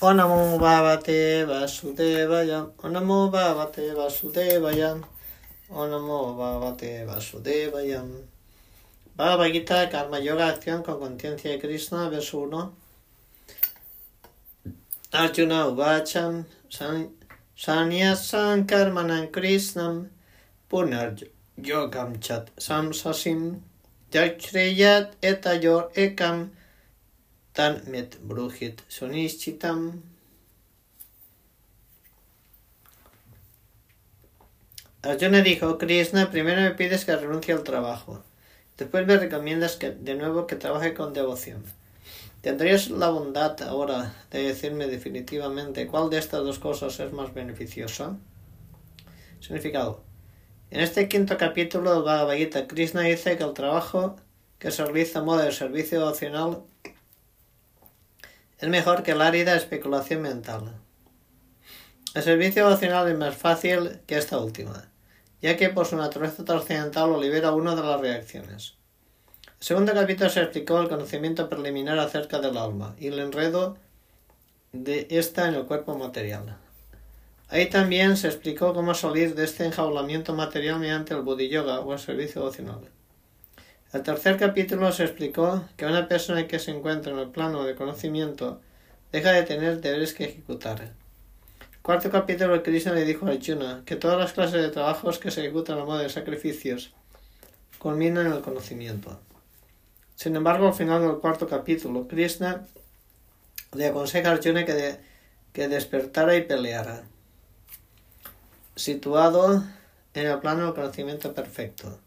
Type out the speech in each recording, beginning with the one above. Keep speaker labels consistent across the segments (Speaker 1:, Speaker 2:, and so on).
Speaker 1: Onamo Bhavate Vasudevaya. Onamo Bhavate Vasudevaya. Onamo Bhavate Vasudevaya. Bhagavad Gita, Karma Yoga, acción con conciencia de Krishna, verso 1. Arjuna Uvacham Sanyasam Karmanam Krishnam Punar Yogam Chat Samsasim Yakshreyat Etayor Ekam Tan Met Bruhit Sunishchitam Arjuna dijo, Krishna, primero me pides que renuncie al trabajo. Después me recomiendas que de nuevo que trabaje con devoción. ¿Tendrías la bondad ahora de decirme definitivamente cuál de estas dos cosas es más beneficiosa? Significado. En este quinto capítulo del Bhagavad Gita, Krishna dice que el trabajo que se realiza a modo de servicio devocional es mejor que la árida especulación mental. El servicio devocional es más fácil que esta última, ya que por su naturaleza trascendental lo libera uno de las reacciones. El segundo capítulo se explicó el conocimiento preliminar acerca del alma y el enredo de esta en el cuerpo material. Ahí también se explicó cómo salir de este enjaulamiento material mediante el Buddhi Yoga o el servicio devocional. El tercer capítulo se explicó que una persona que se encuentra en el plano de conocimiento deja de tener deberes que ejecutar. El cuarto capítulo Krishna le dijo a Arjuna que todas las clases de trabajos que se ejecutan a modo de sacrificios culminan en el conocimiento. Sin embargo, al final del cuarto capítulo, Krishna le aconseja a Arjuna que, que despertara y peleara, situado en el plano del conocimiento perfecto.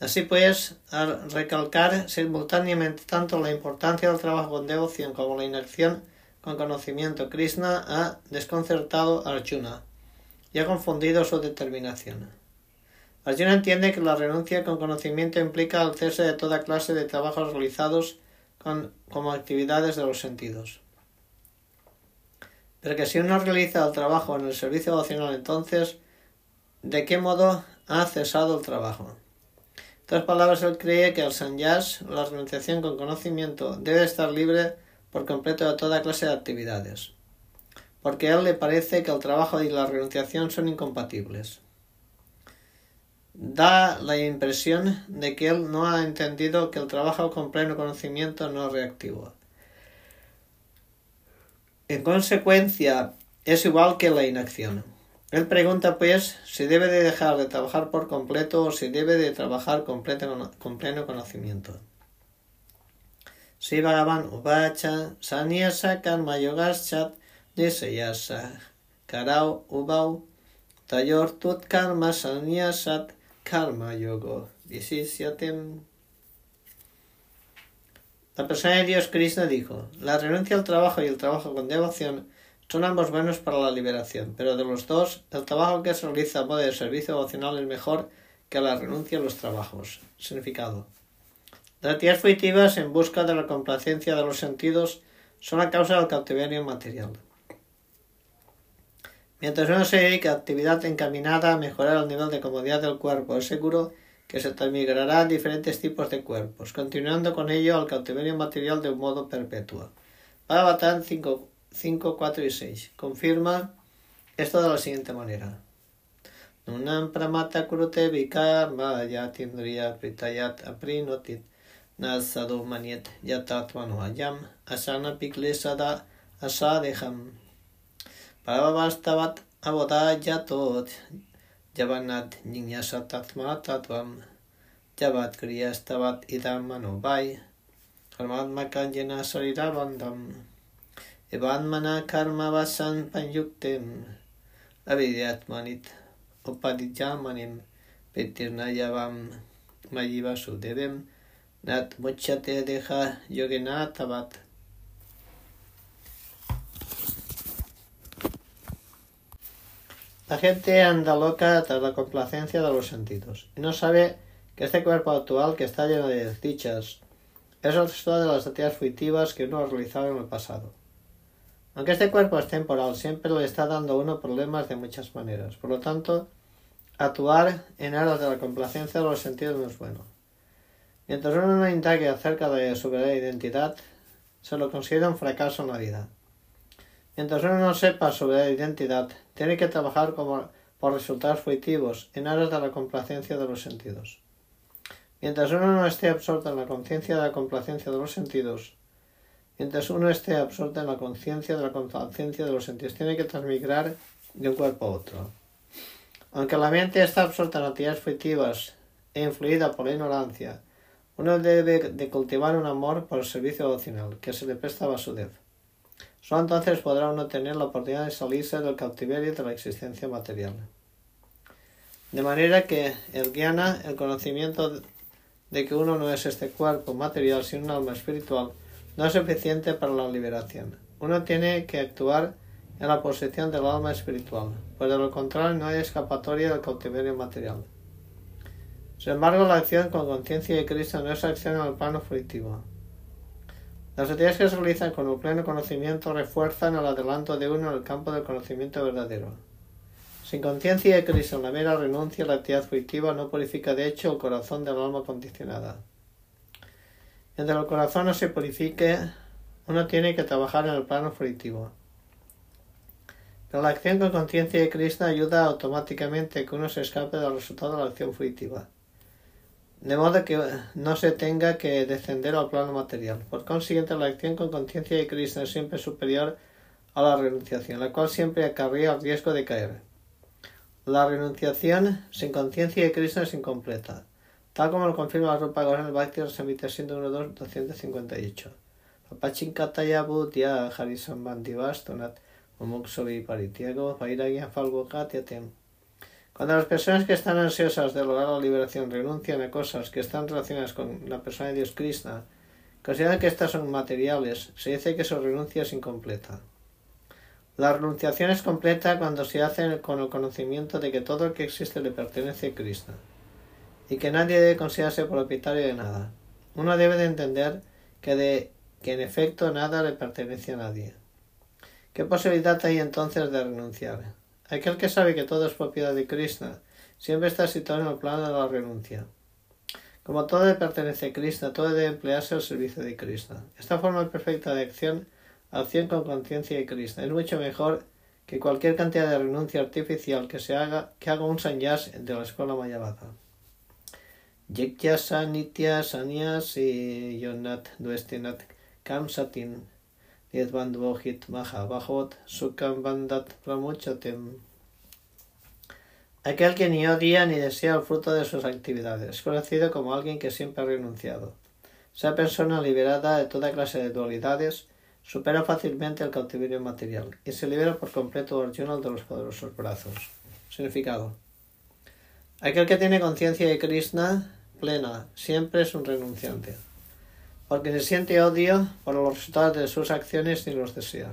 Speaker 1: Así pues, al recalcar simultáneamente tanto la importancia del trabajo con devoción como la inacción con conocimiento, Krishna ha desconcertado a Arjuna y ha confundido su determinación. Arjuna entiende que la renuncia con conocimiento implica el cese de toda clase de trabajos realizados con, como actividades de los sentidos. Pero que si uno realiza el trabajo en el servicio devocional, entonces, ¿de qué modo ha cesado el trabajo? Otras palabras, él cree que el sanyas, la renunciación con conocimiento, debe estar libre por completo de toda clase de actividades, porque a él le parece que el trabajo y la renunciación son incompatibles. Da la impresión de que él no ha entendido que el trabajo con pleno conocimiento no es reactivo. En consecuencia, es igual que la inacción. Él pregunta, pues, si debe de dejar de trabajar por completo o si debe de trabajar con pleno, con pleno conocimiento. Si Bhagavan Uvacha, Sanyasa Karma Yogaschat, Nisayasa, Karau Ubau, Tayor Tut Karma Sanyasat, Karma Yogo, Visisyatem. La persona de Dios Krishna dijo, la renuncia al trabajo y el trabajo con devoción son ambos buenos para la liberación, pero de los dos, el trabajo que se realiza a modo servicio devocional es mejor que la renuncia a los trabajos. Significado. Las actividades fugitivas en busca de la complacencia de los sentidos son la causa del cautiverio material. Mientras uno se dedica a actividad encaminada a mejorar el nivel de comodidad del cuerpo, es seguro que se transmigrará diferentes tipos de cuerpos, continuando con ello al cautiverio material de un modo perpetuo. Bhagavatam 5, 5, 4 y 6 confirma esto de la siguiente manera. Nunam pramata kurute vikarma yatindriya pritayat aprinotit nasadu maniet yatatmanu ayam asana piklesada asadeham. Paravastavat avodajatot javanat jiñasatatma tatvam javat kriyastavat idam manobhai karmatma kanjena sarirabandam evanmana karma vasan panyuktem. Avidyatmanit upadijamanim petirnayavam mayiva sudevem nat muchate deja yogenatavat. La gente anda loca tras la complacencia de los sentidos y no sabe que este cuerpo actual que está lleno de desdichas es el resultado de las actividades fugitivas que uno ha realizado en el pasado. Aunque este cuerpo es temporal, siempre le está dando a uno problemas de muchas maneras. Por lo tanto, actuar en aras de la complacencia de los sentidos no es bueno. Mientras uno no indague acerca de su verdadera identidad, se lo considera un fracaso en la vida. Mientras uno no sepa sobre la identidad, tiene que trabajar como por resultados fruitivos en aras de la complacencia de los sentidos. Mientras uno no esté absorto en la conciencia de la complacencia de los sentidos, mientras uno esté absorto en la conciencia de la complacencia de los sentidos, tiene que transmigrar de un cuerpo a otro. Aunque la mente está absorta en actividades fruitivas e influida por la ignorancia, uno debe de cultivar un amor por el servicio devocional que se le presta a Vasudev. Solo entonces podrá uno tener la oportunidad de salirse del cautiverio de la existencia material. De manera que el guiana, el conocimiento de que uno no es este cuerpo material sino un alma espiritual, no es suficiente para la liberación. Uno tiene que actuar en la posición del alma espiritual, pues de lo contrario no hay escapatoria del cautiverio material. Sin embargo, la acción con conciencia de Cristo no es acción al plano fruitivo. Las actividades que se realizan con un pleno conocimiento refuerzan el adelanto de uno en el campo del conocimiento verdadero. Sin conciencia de Cristo, la mera renuncia a la actividad fruitiva no purifica de hecho el corazón del alma condicionada. Mientras el corazón no se purifique, uno tiene que trabajar en el plano fruitivo. Pero la acción con conciencia de Cristo ayuda automáticamente que uno se escape del resultado de la acción fruitiva de modo que no se tenga que descender al plano material. Por consiguiente, la acción con conciencia de Cristo es siempre superior a la renunciación, la cual siempre acarrea el riesgo de caer. La renunciación sin conciencia de Cristo es incompleta, tal como lo confirma la Rupa en el Bhakti Rasamrita 112-258. Papachinkataya Bhutya Harisan Bandivastonat Mumuksovi Paritiago Vairagya Falgokatyatem cuando las personas que están ansiosas de lograr la liberación renuncian a cosas que están relacionadas con la persona de Dios Krishna, consideran que estas son materiales, se dice que su renuncia es incompleta. La renunciación es completa cuando se hace con el conocimiento de que todo lo que existe le pertenece a Krishna y que nadie debe considerarse propietario de nada. Uno debe de entender que, de, que en efecto nada le pertenece a nadie. ¿Qué posibilidad hay entonces de renunciar? Aquel que sabe que todo es propiedad de Krishna siempre está situado en el plano de la renuncia. Como todo le pertenece a Krishna, todo debe emplearse al servicio de Krishna. Esta forma perfecta de acción, acción con conciencia de Krishna, es mucho mejor que cualquier cantidad de renuncia artificial que se haga, que haga un sanyas de la escuela mayavada. Yikyasa nitya sanyas y yonat duestinat kamsatin Aquel que ni odia ni desea el fruto de sus actividades es conocido como alguien que siempre ha renunciado. Esa persona liberada de toda clase de dualidades supera fácilmente el cautiverio material y se libera por completo Arjuna de los poderosos brazos. Significado. Aquel que tiene conciencia de Krishna plena siempre es un renunciante porque se siente odio por los resultados de sus acciones ni los desea.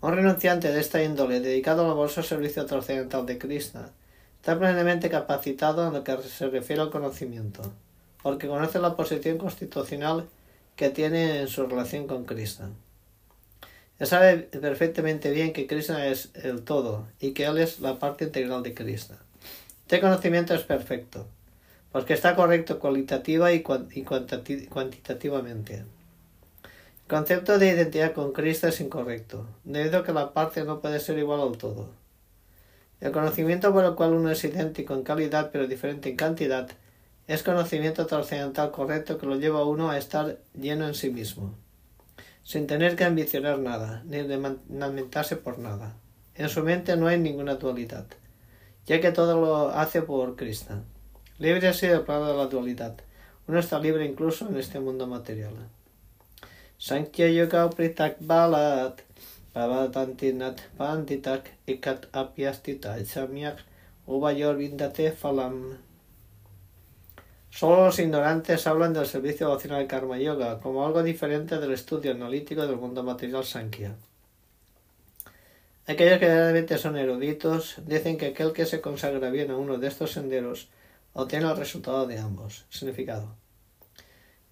Speaker 1: Un renunciante de esta índole, dedicado al laborioso servicio trascendental de Krishna, está plenamente capacitado en lo que se refiere al conocimiento, porque conoce la posición constitucional que tiene en su relación con Krishna. Ya sabe perfectamente bien que Krishna es el todo y que Él es la parte integral de Krishna. Este conocimiento es perfecto, porque está correcto cualitativa y, cuantitativamente. El concepto de identidad con Cristo es incorrecto, debido a que la parte no puede ser igual al todo. El conocimiento por el cual uno es idéntico en calidad pero diferente en cantidad es conocimiento trascendental correcto que lo lleva a uno a estar lleno en sí mismo, sin tener que ambicionar nada, ni lamentarse por nada. En su mente no hay ninguna dualidad, ya que todo lo hace por Cristo. Libre así del plano de la dualidad. Uno está libre incluso en este mundo material. Sankhya yoga pritak balat pavatantinat panditak ikat apyastita samyak uvayor vindate falam. Solo los ignorantes hablan del servicio devocional Karma Yoga como algo diferente del estudio analítico del mundo material Sankhya. Aquellos que realmente son eruditos dicen que aquel que se consagra bien a uno de estos senderos obtiene el resultado de ambos. Significado.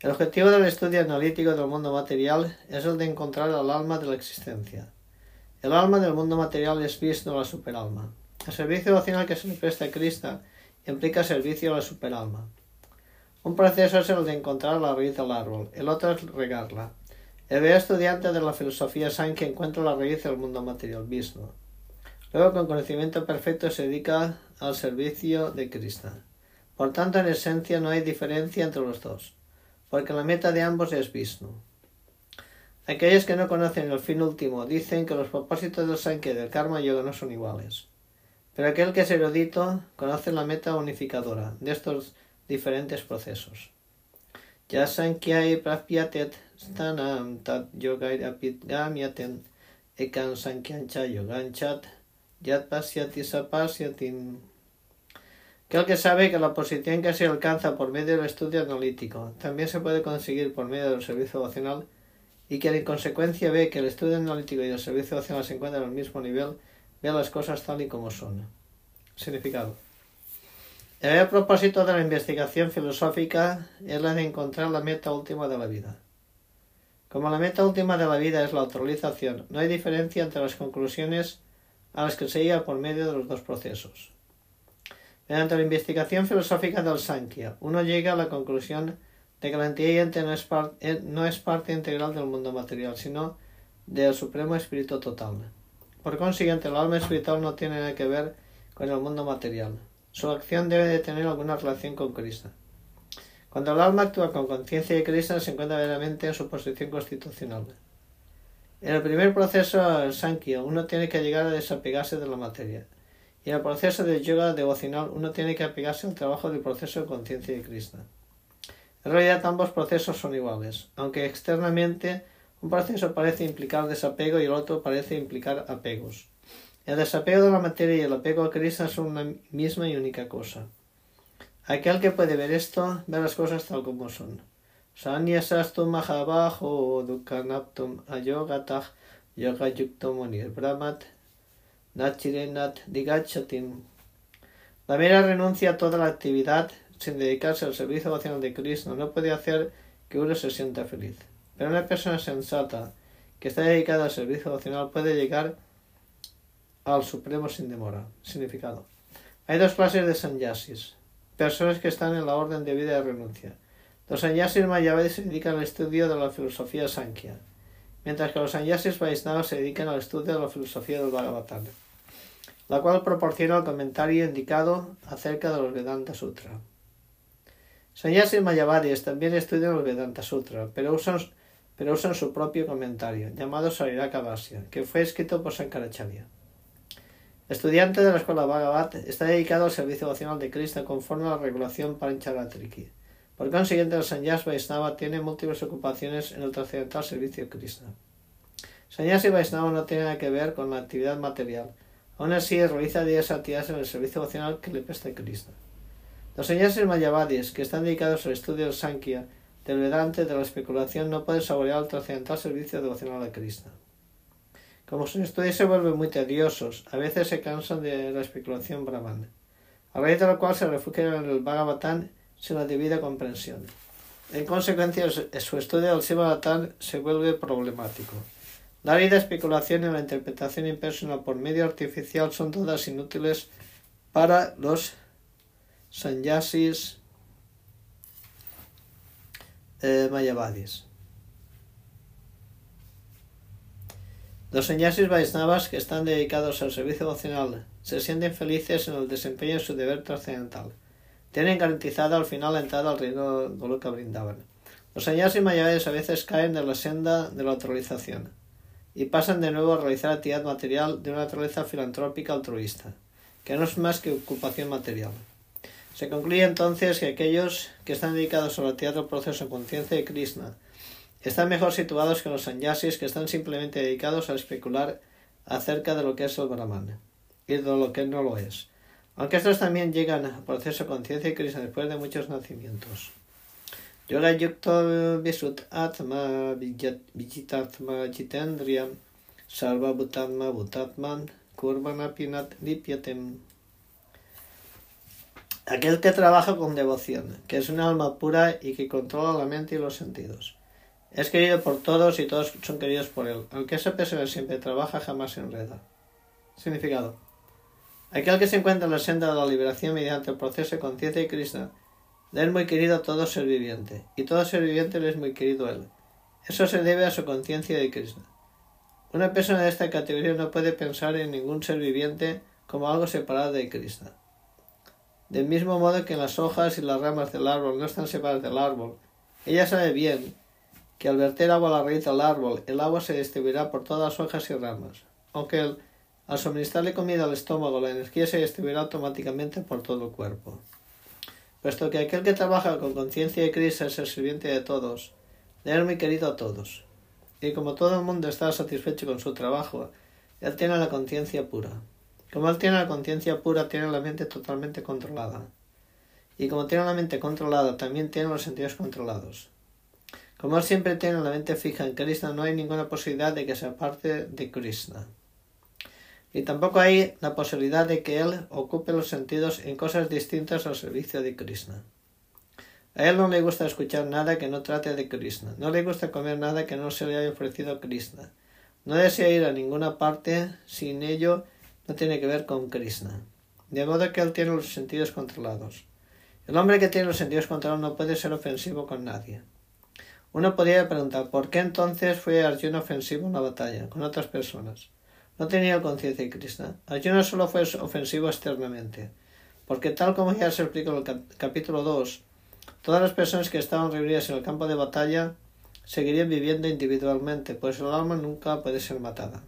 Speaker 1: El objetivo del estudio analítico del mundo material es el de encontrar al alma de la existencia. El alma del mundo material es visto la superalma. El servicio devocional que se le presta a Krishna implica servicio a la superalma. Un proceso es el de encontrar la raíz del árbol, el otro es regarla. El verdadero estudiante de la filosofía Sankhya encuentra la raíz del mundo material, Vishnu. Luego, con conocimiento perfecto, se dedica al servicio de Krishna. Por tanto, en esencia no hay diferencia entre los dos, porque la meta de ambos es Vishnu. Aquellos que no conocen el fin último dicen que los propósitos del Sankhya y del Karma Yoga no son iguales. Pero aquel que es erudito conoce la meta unificadora de estos diferentes procesos. Ya Sankhya prapyatet stanam tat yogai apit gamyaten ekan sankyancha yoganchat yat pasyati sapasyatin. Aquel que sabe que la posición que se alcanza por medio del estudio analítico también se puede conseguir por medio del servicio vocacional y que en consecuencia ve que el estudio analítico y el servicio vocacional se encuentran al mismo nivel, ve las cosas tal y como son. Significado. El propósito de la investigación filosófica es la de encontrar la meta última de la vida. Como la meta última de la vida es la autorización, no hay diferencia entre las conclusiones a las que se llega por medio de los dos procesos. Mediante la investigación filosófica del Sankhya, uno llega a la conclusión de que la entidad no es, eh, no es parte integral del mundo material, sino del supremo espíritu total. Por consiguiente, el alma espiritual no tiene nada que ver con el mundo material. Su acción debe de tener alguna relación con Krishna. Cuando el alma actúa con conciencia de Krishna, se encuentra verdaderamente en su posición constitucional. En el primer proceso, el Sankhya, uno tiene que llegar a desapegarse de la materia. Y en el proceso de yoga devocional, uno tiene que apegarse al trabajo del proceso de conciencia de Krishna. En realidad ambos procesos son iguales, aunque externamente un proceso parece implicar desapego y el otro parece implicar apegos. El desapego de la materia y el apego a Krishna son una misma y única cosa. Aquel que puede ver esto, ve las cosas tal como son. Sanyasastum mahabajo dukanaptum ayogatah yogayuktum brahmat nachirenat digachatim. La mera renuncia a toda la actividad sin dedicarse al servicio vocacional de Cristo no puede hacer que uno se sienta feliz. Pero una persona sensata que está dedicada al servicio vocacional puede llegar al Supremo sin demora. Significado. Hay dos clases de sanyasis. Personas que están en la orden de vida de renuncia. Los sanyasis mayavadis se dedican al estudio de la filosofía Sankhya, mientras que los sanyasis vaisnavas se dedican al estudio de la filosofía del Bhagavatam, la cual proporciona el comentario indicado acerca de los Vedanta Sutra. Sanyasis mayavadis también estudian los Vedanta Sutra, pero usan su propio comentario, llamado Sariraka Vasya, que fue escrito por Sankaracharya. Estudiante de la escuela Bhagavat, está dedicado al servicio vocacional de Krishna conforme a la regulación Pancharatriki. Por consiguiente, el Sanyas Vaisnava tiene múltiples ocupaciones en el trascendental servicio de Krishna. Sanyasi Vaisnava no tiene nada que ver con la actividad material. Aún así, realiza días actividades en el servicio vocacional que le presta Krishna. Los sannyasis mayavadis, que están dedicados al estudio del Sankhya, del de la especulación, no pueden saborear el trascendental servicio devocional de Krishna. Como sus estudios se vuelven muy tediosos, a veces se cansan de la especulación brahman, a raíz de lo cual se refugian en el Bhagavatam sin la debida comprensión. En consecuencia, su estudio del Bhagavatam se vuelve problemático. La vida especulación y la interpretación impersonal por medio artificial son todas inútiles para los sanyasis eh, mayavadis. Los sannyasis Vaisnavas que están dedicados al servicio devocional se sienten felices en el desempeño de su deber trascendental. Tienen garantizada al final la entrada al reino de Goloka Brindavan. Los sannyasis mayavadis a veces caen de la senda de la autorización y pasan de nuevo a realizar actividad material de una naturaleza filantrópica altruista, que no es más que ocupación material. Se concluye entonces que aquellos que están dedicados a la actividad proceso en conciencia de Krishna están mejor situados que los sanyasis que están simplemente dedicados a especular acerca de lo que es el Brahman y de lo que no lo es. Aunque estos también llegan al proceso de conciencia de Krishna después de muchos nacimientos. Yoga yukto visut atma vijitatma jitendriyam sarva bhutatma bhutatman kurvana pinat lipyatem. Aquel que trabaja con devoción, que es un alma pura y que controla la mente y los sentidos. Es querido por todos y todos son queridos por él. Aunque esa persona siempre trabaja, jamás se enreda. Significado. Aquel que se encuentra en la senda de la liberación mediante el proceso de conciencia de Krishna, le es muy querido a todo ser viviente, y todo ser viviente le es muy querido a él. Eso se debe a su conciencia de Krishna. Una persona de esta categoría no puede pensar en ningún ser viviente como algo separado de Krishna. Del mismo modo que las hojas y las ramas del árbol no están separadas del árbol, ella sabe bien que al verter agua a la raíz del árbol, el agua se distribuirá por todas las hojas y ramas, aunque al suministrarle comida al estómago, la energía se distribuirá automáticamente por todo el cuerpo. Puesto que aquel que trabaja con conciencia de Krishna es el sirviente de todos, de él muy querido a todos. Y como todo el mundo está satisfecho con su trabajo, él tiene la conciencia pura. Como él tiene la conciencia pura, tiene la mente totalmente controlada. Y como tiene la mente controlada, también tiene los sentidos controlados. Como él siempre tiene la mente fija en Krishna, no hay ninguna posibilidad de que se aparte de Krishna. Y tampoco hay la posibilidad de que él ocupe los sentidos en cosas distintas al servicio de Krishna. A él no le gusta escuchar nada que no trate de Krishna. No le gusta comer nada que no se le haya ofrecido a Krishna. No desea ir a ninguna parte sin ello no tiene que ver con Krishna. De modo que él tiene los sentidos controlados. El hombre que tiene los sentidos controlados no puede ser ofensivo con nadie. Uno podría preguntar ¿por qué entonces fue Arjuna ofensivo en la batalla con otras personas? No tenía conciencia de Krishna. Arjuna solo fue ofensivo externamente, porque tal como ya se explica en el capítulo 2, todas las personas que estaban reunidas en el campo de batalla seguirían viviendo individualmente, pues el alma nunca puede ser matada.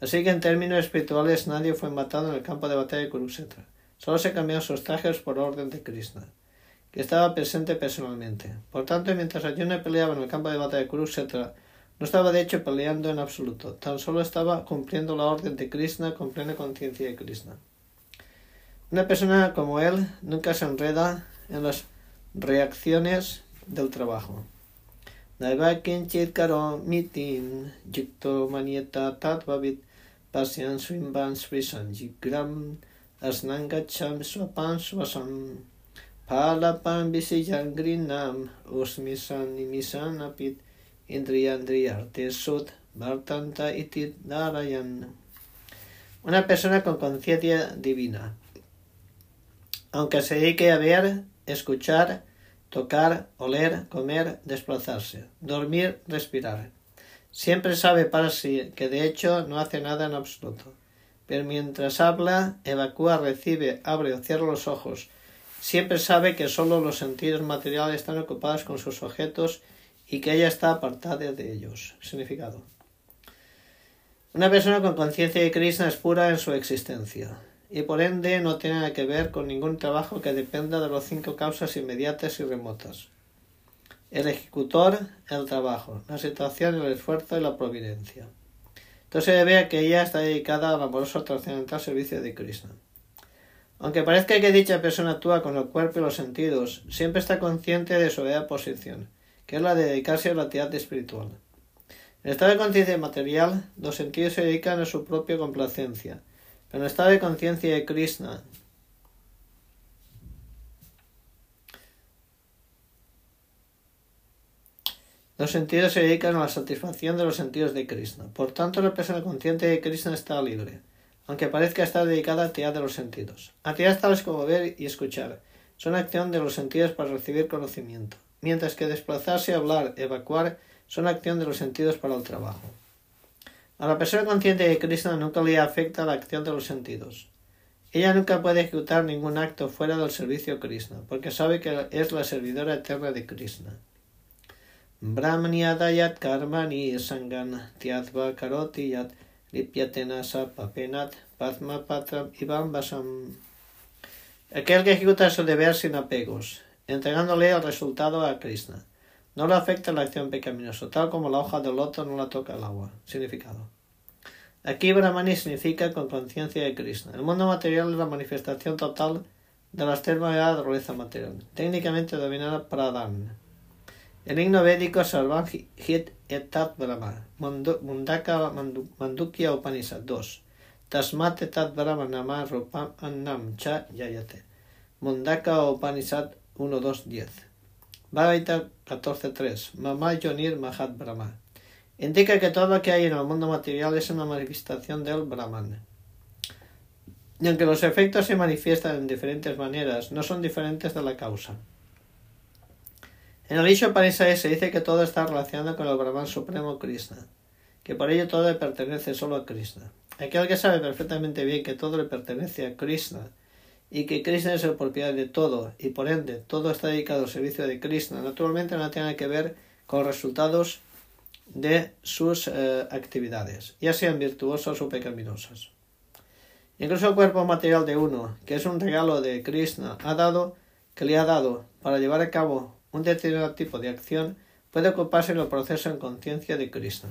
Speaker 1: Así que en términos espirituales nadie fue matado en el campo de batalla de Kurukshetra. Solo se cambiaron sus trajes por orden de Krishna, que estaba presente personalmente. Por tanto, mientras Arjuna peleaba en el campo de batalla de Kurukshetra, no estaba de hecho peleando en absoluto, tan solo estaba cumpliendo la orden de Krishna con plena conciencia de Krishna. Una persona como él nunca se enreda en las reacciones del trabajo. manieta pasyan swimban srisanjigram asnangacham swapan swasam palapan visiyangrinam usmisan nimisan apit vartanta una persona con conciencia divina aunque se dedique a ver, escuchar, tocar, oler, comer, desplazarse, dormir, respirar. Siempre sabe para sí que de hecho no hace nada en absoluto. Pero mientras habla, evacúa, recibe, abre o cierra los ojos. Siempre sabe que solo los sentidos materiales están ocupados con sus objetos y que ella está apartada de ellos. Significado. Una persona con conciencia de Krishna es pura en su existencia y por ende no tiene nada que ver con ningún trabajo que dependa de las cinco causas inmediatas y remotas el ejecutor, el trabajo, la situación, el esfuerzo y la providencia. Entonces se ve que ella está dedicada al amoroso trascendental servicio de Krishna. Aunque parezca que dicha persona actúa con el cuerpo y los sentidos, siempre está consciente de su verdadera posición, que es la de dedicarse a la actividad espiritual. En el estado de conciencia material, los sentidos se dedican a su propia complacencia, pero en el estado de conciencia de Krishna, Los sentidos se dedican a la satisfacción de los sentidos de Krishna. Por tanto, la persona consciente de Krishna está libre, aunque parezca estar dedicada a actividad de los sentidos. Actividades tales como ver y escuchar son acción de los sentidos para recibir conocimiento, mientras que desplazarse, hablar, evacuar son acción de los sentidos para el trabajo. A la persona consciente de Krishna nunca le afecta la acción de los sentidos. Ella nunca puede ejecutar ningún acto fuera del servicio Krishna, porque sabe que es la servidora eterna de Krishna. Brahmanyadayat karmani sangan tyatva karoti yat lipyatena papenat padma patram. Aquel que ejecuta su deber sin apegos, entregándole el resultado a Krishna. No le afecta la acción pecaminosa, tal como la hoja del loto no la toca el agua. Significado. Aquí Brahmani significa con conciencia de Krishna. El mundo material es la manifestación total de las tres de la naturaleza material, técnicamente denominada Pradhan. El himno védico Hit Etat Brahma, Mundaka Mandukya Upanishad 2. Tasmat Etat Brahma Nama Rupam Annam Cha Yayate. Mundaka Upanishad 1, 2, 10. Bhagavata 14.3. Mama Yonir Mahat Brahma. Indica que todo lo que hay en el mundo material es una manifestación del Brahman. Y aunque los efectos se manifiestan en diferentes maneras, no son diferentes de la causa. En el Panisaya se dice que todo está relacionado con el Brahman Supremo Krishna, que por ello todo le pertenece solo a Krishna. Aquel que sabe perfectamente bien que todo le pertenece a Krishna y que Krishna es el propiedad de todo y por ende todo está dedicado al servicio de Krishna, naturalmente no tiene que ver con resultados de sus eh, actividades, ya sean virtuosas o pecaminosas. Incluso el cuerpo material de uno, que es un regalo de Krishna, ha dado, que le ha dado para llevar a cabo un determinado tipo de acción, puede ocuparse del proceso en conciencia de Krishna.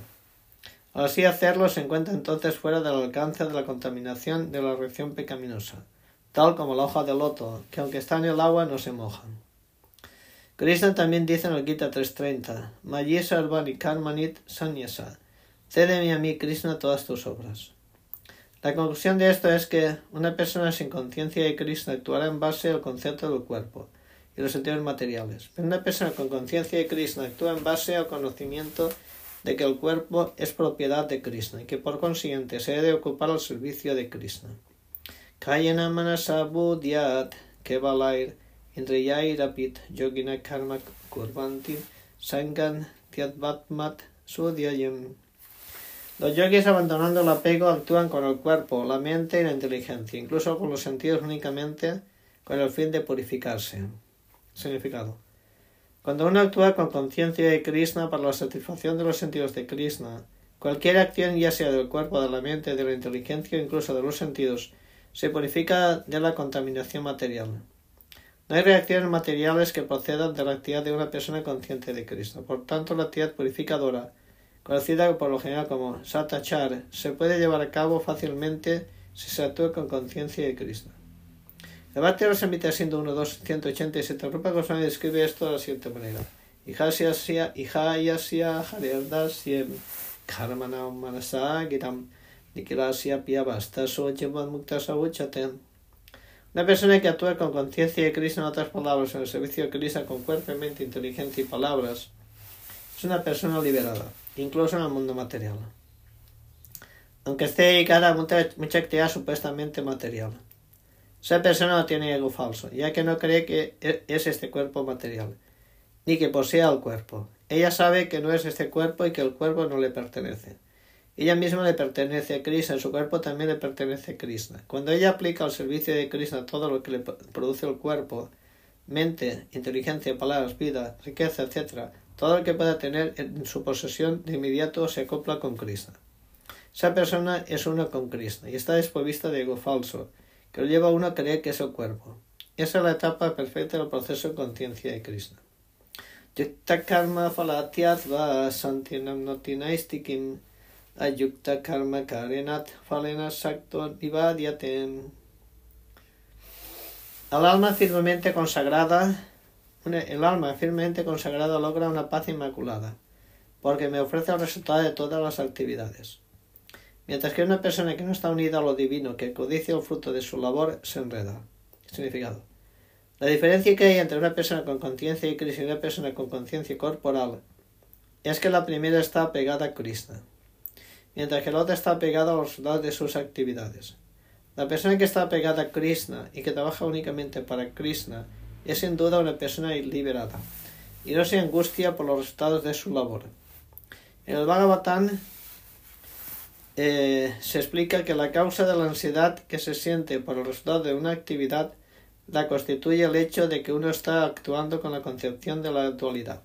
Speaker 1: Al así hacerlo, se encuentra entonces fuera del alcance de la contaminación de la reacción pecaminosa, tal como la hoja de loto, que aunque está en el agua no se moja. Krishna también dice en el Gita 3.30, Mayesa Arvani Karmanit Sanyasa, cédeme a mí, Krishna, todas tus obras. La conclusión de esto es que una persona sin conciencia de Krishna actuará en base al concepto del cuerpo y los sentidos materiales, pero una persona con conciencia de Krishna actúa en base al conocimiento de que el cuerpo es propiedad de Krishna y que por consiguiente se debe ocupar al servicio de Krishna. Kayana manasa kevalair Indrayairapit yogina karma kurvanti sangan tyadvatmat sudyayam. Los yogis abandonando el apego actúan con el cuerpo, la mente y la inteligencia, incluso con los sentidos únicamente con el fin de purificarse. Significado. Cuando uno actúa con conciencia de Krishna para la satisfacción de los sentidos de Krishna, cualquier acción, ya sea del cuerpo, de la mente, de la inteligencia incluso de los sentidos, se purifica de la contaminación material. No hay reacciones materiales que procedan de la actividad de una persona consciente de Cristo. Por tanto, la actividad purificadora, conocida por lo general como satachar, se puede llevar a cabo fácilmente si se actúa con conciencia de Cristo. El Bhakti Rasamrita siendo 1, 2, 187, Rupa Goswami describe esto de la siguiente manera. Ihasya ihayasya haryardasya karmana manasa gitam sojavan mukta savuchaten una persona que actúa con conciencia de Cristo en otras palabras, en el servicio de Cristo con cuerpo, mente, inteligencia y palabras, es una persona liberada, incluso en el mundo material. Aunque esté dedicada a mucha, mucha actividad supuestamente material. Esa persona no tiene ego falso, ya que no cree que e, es este cuerpo material, ni que posea el cuerpo. Ella sabe que no es este cuerpo y que el cuerpo no le pertenece. Ella misma le pertenece a Krishna, su cuerpo también le pertenece a Krishna. Cuando ella aplica al servicio de Krishna todo lo que le produce el cuerpo, mente, inteligencia, palabras, vida, riqueza, etc., todo lo que pueda tener en su posesión de inmediato se acopla con Krishna. Esa persona es uno con Krishna y está desprovista de ego falso, que lo lleva a uno a creer que es el cuerpo. Esa es la etapa perfecta del proceso de conciencia de Krishna. karma ayukta karma karenat falena sakto vivadiatem. El alma firmemente consagrada, el alma firmemente consagrada logra una paz inmaculada, porque me ofrece el resultado de todas las actividades. Mientras que una persona que no está unida a lo divino, que codicia el fruto de su labor, se enreda. Significado. La diferencia que hay entre una persona con conciencia y Krishna y una persona con conciencia corporal es que la primera está pegada a Krishna mientras que el otro está pegado a los resultados de sus actividades. La persona que está pegada a Krishna y que trabaja únicamente para Krishna es sin duda una persona liberada y no se angustia por los resultados de su labor. En el Bhagavatam eh, se explica que la causa de la ansiedad que se siente por el resultado de una actividad la constituye el hecho de que uno está actuando con la concepción de la dualidad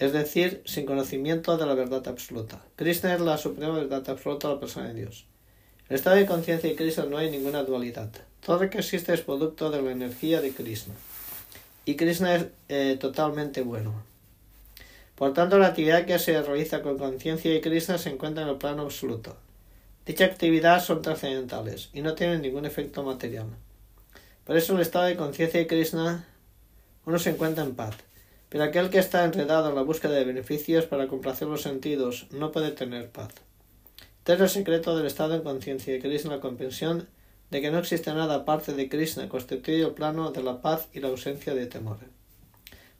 Speaker 1: es decir, sin conocimiento de la verdad absoluta. Krishna es la suprema verdad absoluta de la persona de Dios. En el estado de conciencia de Krishna no hay ninguna dualidad. Todo lo que existe es producto de la energía de Krishna. Y Krishna es eh, totalmente bueno. Por tanto, la actividad que se realiza con conciencia de Krishna se encuentra en el plano absoluto. Dicha actividad son trascendentales y no tienen ningún efecto material. Por eso, en el estado de conciencia de Krishna, uno se encuentra en paz. Pero aquel que está enredado en la búsqueda de beneficios para complacer los sentidos no puede tener paz. Este secreto del estado en conciencia de Krishna, la comprensión de que no existe nada aparte de Krishna, constituye el plano de la paz y la ausencia de temor.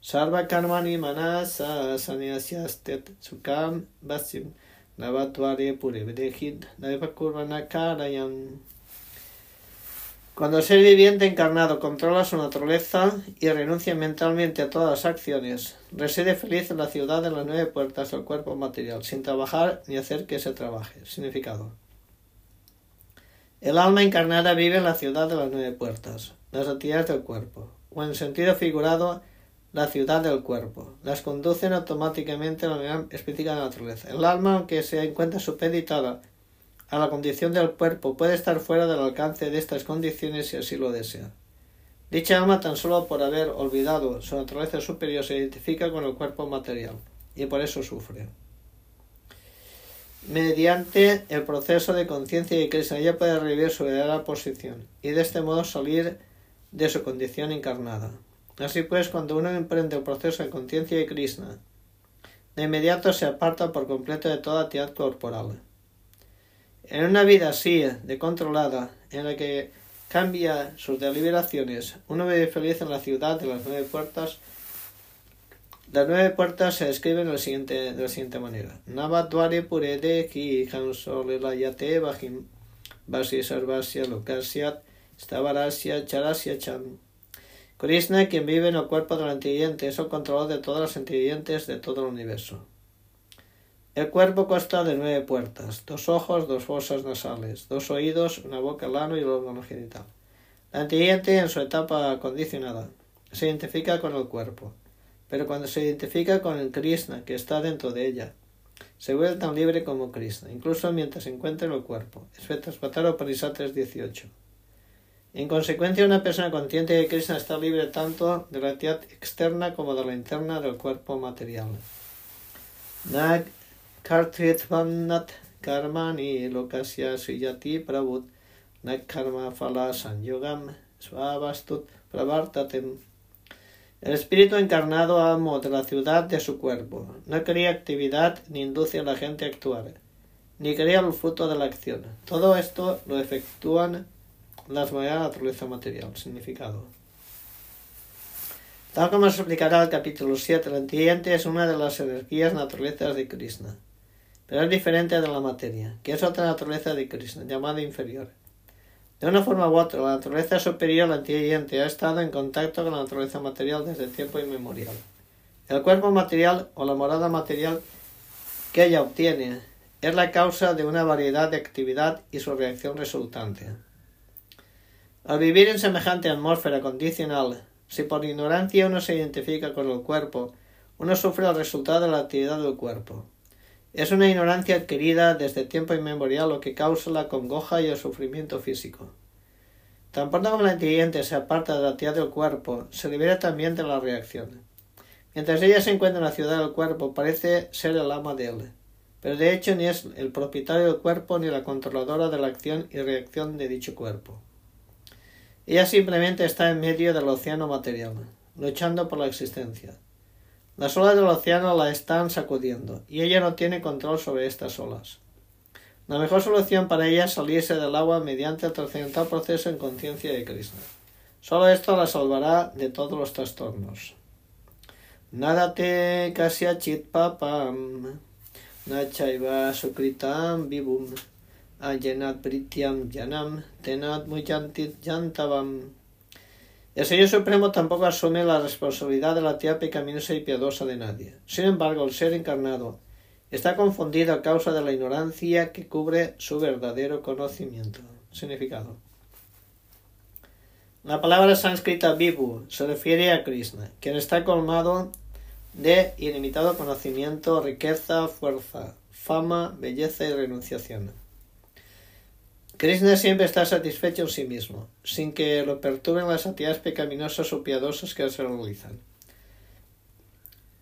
Speaker 1: Sarva karmani manasa sanyasyastet sukam vasim navatware pure vedehid naivakurvana karayam. Cuando el ser viviente encarnado controla su naturaleza y renuncia mentalmente a todas las acciones, reside feliz en la ciudad de las nueve puertas del cuerpo material, sin trabajar ni hacer que se trabaje. Significado. El alma encarnada vive en la ciudad de las nueve puertas, las actividades del cuerpo, o en sentido figurado, la ciudad del cuerpo. Las conducen automáticamente a la específica de la naturaleza. El alma, aunque se encuentra supeditada a la condición del cuerpo, puede estar fuera del alcance de estas condiciones si así lo desea. Dicha alma, tan solo por haber olvidado su naturaleza superior, se identifica con el cuerpo material y por eso sufre. Mediante el proceso de conciencia y Krishna, ella puede revivir su verdadera posición y de este modo salir de su condición encarnada. Así pues, cuando uno emprende el proceso de conciencia de Krishna, de inmediato se aparta por completo de toda actividad corporal. En una vida así, de controlada, en la que cambia sus deliberaciones, uno vive feliz en la ciudad de las nueve puertas. Las nueve puertas se describen de la siguiente, de la siguiente manera. Navadware purede ki yate bajim vasi sarvasya lokasyat stavarasya charasya chan Krishna, quien vive en el cuerpo del antiviviente, es el controlador de todos los antivivientes de todo el universo. El cuerpo consta de nueve puertas, dos ojos, dos fosas nasales, dos oídos, una boca, el ano y el órgano genital. El antiviviente, en su etapa condicionada, se identifica con el cuerpo, pero cuando se identifica con el Krishna que está dentro de ella, se vuelve tan libre como Krishna, incluso mientras se encuentra en el cuerpo. Esvetasvatara Parisat 3.18. En consecuencia, una persona consciente de Krishna está libre tanto de la actividad externa como de la interna del cuerpo material. Nag kartritvanat karmani lokasya suyati prabhut nag karma fala sanyogam svavastut pravartatem. El espíritu encarnado amo de la ciudad de su cuerpo. No crea actividad ni induce a la gente a actuar, ni crea el fruto de la acción. Todo esto lo efectúan las monedas de la naturaleza material. Significado. Tal como se explicará el capítulo 7, el entiende es una de las energías naturalezas de Krishna, pero es diferente de la materia, que es otra naturaleza de Krishna, llamada inferior. De una forma u otra, la naturaleza superior, la entiende, ha estado en contacto con la naturaleza material desde tiempo inmemorial. El cuerpo material o la morada material que ella obtiene es la causa de una variedad de actividad y su reacción resultante. Al vivir en semejante atmósfera condicional, si por ignorancia uno se identifica con el cuerpo, uno sufre el resultado de la actividad del cuerpo. Es una ignorancia adquirida desde tiempo inmemorial lo que causa la congoja y el sufrimiento físico. Tan pronto como la inteligente se aparta de la actividad del cuerpo, se libera también de la reacción. Mientras ella se encuentra en la ciudad del cuerpo, parece ser el ama de él, pero de hecho ni es el propietario del cuerpo ni la controladora de la acción y reacción de dicho cuerpo. Ella simplemente está en medio del océano material, luchando por la existencia. Las olas del océano la están sacudiendo y ella no tiene control sobre estas olas. La mejor solución para ella es salirse del agua mediante el trascendental proceso en conciencia de Krishna. Solo esto la salvará de todos los trastornos. Nada te kasya chit papam, nachaiva sukritam vivum ayenat pritiam yanam tenat muyantit yantavam. El Señor Supremo tampoco asume la responsabilidad de la tía pecaminosa y piadosa de nadie. Sin embargo, el ser encarnado está confundido a causa de la ignorancia que cubre su verdadero conocimiento. Significado. La palabra sánscrita vibu se refiere a Krishna, quien está colmado de ilimitado conocimiento, riqueza, fuerza, fama, belleza y renunciación. Krishna siempre está satisfecho en sí mismo, sin que lo perturben las actividades pecaminosas o piadosas que se realizan.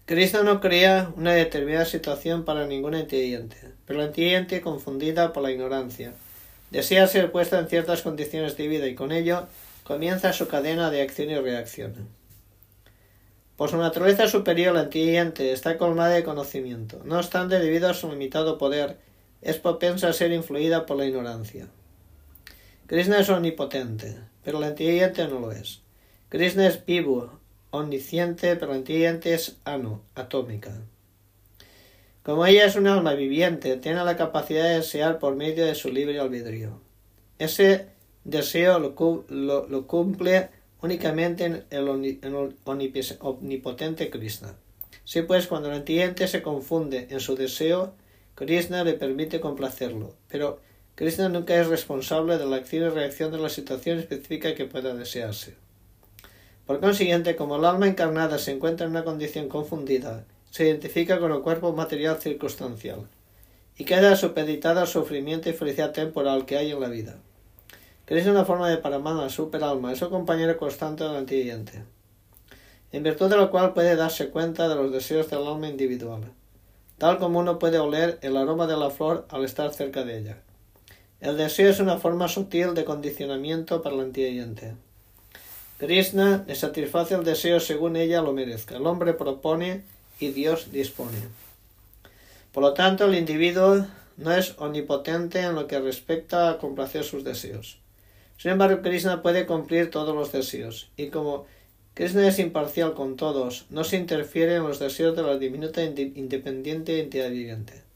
Speaker 1: Krishna no crea una determinada situación para ningún entiende, pero la entiende confundida por la ignorancia desea ser puesta en ciertas condiciones de vida y con ello comienza su cadena de acción y reacción. Por su naturaleza superior, la entiende está colmada de conocimiento. No obstante, debido a su limitado poder, es propensa a ser influida por la ignorancia. Krishna es omnipotente, pero la inteligente no lo es. Krishna es vivo, omnisciente, pero la inteligente es ano, atómica. Como ella es un alma viviente, tiene la capacidad de desear por medio de su libre albedrío. Ese deseo lo, cumple únicamente el, omnipotente Krishna. Sí, pues cuando el entiende se confunde en su deseo, Krishna le permite complacerlo, pero Krishna nunca es responsable de la acción y reacción de la situación específica que pueda desearse. Por consiguiente, como el alma encarnada se encuentra en una condición confundida, se identifica con el cuerpo material circunstancial y queda supeditada al sufrimiento y felicidad temporal que hay en la vida. Krishna una forma de Paramana, superalma, es un compañero constante del antiguiente, en virtud de lo cual puede darse cuenta de los deseos del alma individual, tal como uno puede oler el aroma de la flor al estar cerca de ella. El deseo es una forma sutil de condicionamiento para el antiguiente. Krishna le satisface el deseo según ella lo merezca. El hombre propone y Dios dispone. Por lo tanto, el individuo no es omnipotente en lo que respecta a complacer sus deseos. Sin embargo, Krishna puede cumplir todos los deseos, y como Krishna es imparcial con todos, no se interfiere en los deseos de la diminuta independiente entidad viviente.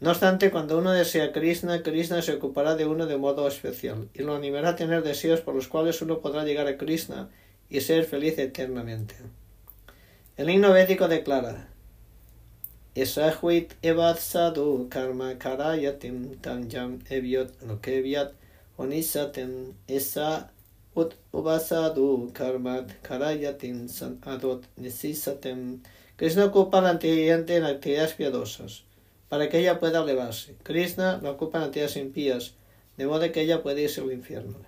Speaker 1: No obstante, cuando uno desea Krishna, Krishna se ocupará de uno de modo especial y lo animará a tener deseos por los cuales uno podrá llegar a Krishna y ser feliz eternamente. El himno védico declara Esahwit evat sadhu karma karayatim tanjam evyot lokevyat onisatem esa ut ubasadu karmat karayatim san adot Krishna ocupa antiguiente en actividades piadosas para que ella pueda elevarse. Krishna la ocupa en actividades impías, de modo que ella puede irse al infierno.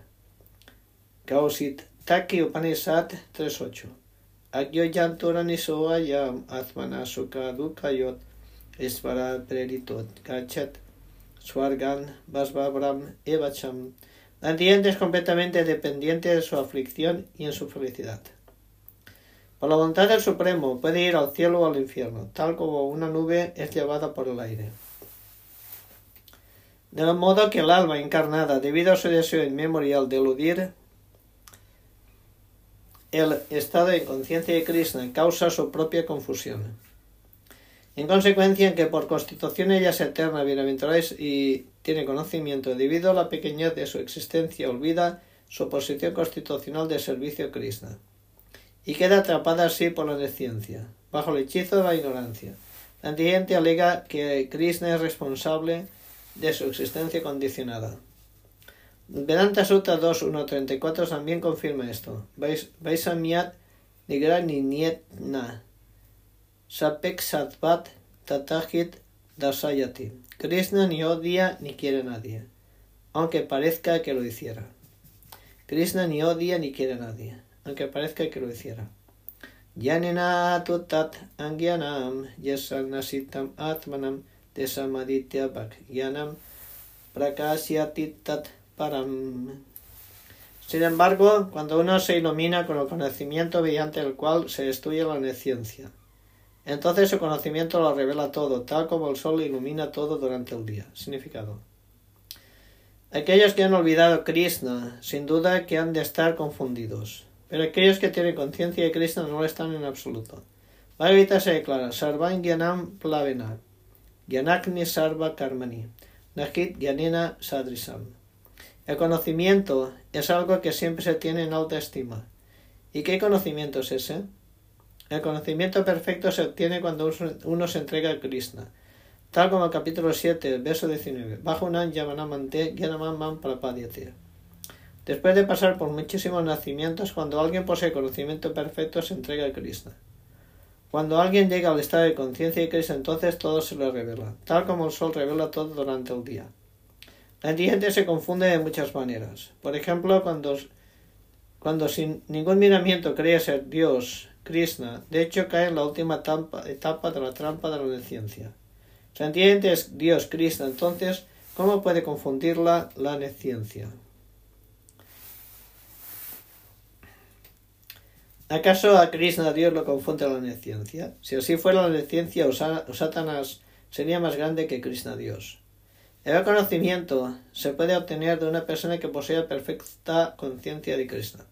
Speaker 1: Kausit Taki Upanishad 3.8 Agyo yanturani soayam atmana sukha dukayot preritot gachat swargan vasvabram evacham la entiende es completamente dependiente de su aflicción y en su felicidad. Por la voluntad del Supremo puede ir al cielo o al infierno, tal como una nube es llevada por el aire. De modo que el alma encarnada, debido a su deseo inmemorial de eludir el estado de conciencia de Krishna, causa su propia confusión. En consecuencia, en que por constitución ella es eterna, bienaventurada y tiene conocimiento, debido a la pequeñez de su existencia, olvida su posición constitucional de servicio a Krishna y queda atrapada así por la desciencia, bajo el hechizo de la ignorancia. La antigente alega que Krishna es responsable de su existencia condicionada. Vedanta Sutta 2.1.34 también confirma esto. Vaisamiat nigrani nietna sapek satvat tatahit dasayati. Krishna ni odia ni quiere a nadie, aunque parezca que lo hiciera. Krishna ni odia ni quiere a nadie aunque parezca que lo hiciera. Yanena tutat angyanam nasitam atmanam desamaditya yanam tat param. Sin embargo, cuando uno se ilumina con el conocimiento mediante el cual se estudia la ciencia, entonces su conocimiento lo revela todo, tal como el sol ilumina todo durante el día. Significado. Aquellos que han olvidado Krishna, sin duda que han de estar confundidos. Pero aquellos que tienen conciencia de Cristo no lo están en absoluto. Bhagavata se declara, Sarvan Gyanam Plavena, Gyanakni Sarva Karmani, Nahit Gyanena Sadrisam. El conocimiento es algo que siempre se tiene en alta estima. ¿Y qué conocimiento es ese? El conocimiento perfecto se obtiene cuando uno se entrega a Krishna, tal como el capítulo 7, verso 19. Bajo yamanamante Gyanamam Prapadyate. Después de pasar por muchísimos nacimientos, cuando alguien posee conocimiento perfecto, se entrega a Krishna. Cuando alguien llega al estado de conciencia de Krishna, entonces todo se le revela, tal como el sol revela todo durante el día. La gente se confunde de muchas maneras. Por ejemplo, cuando, cuando sin ningún miramiento cree ser Dios, Krishna, de hecho cae en la última etapa de la trampa de la neciencia. Si entiende es Dios, Krishna, entonces, ¿cómo puede confundirla la neciencia? ¿Acaso a Krishna Dios lo confunde la neciencia? Si así fuera la neciencia o, Satanás sería más grande que Krishna Dios. El conocimiento se puede obtener de una persona que posea perfecta conciencia de Krishna.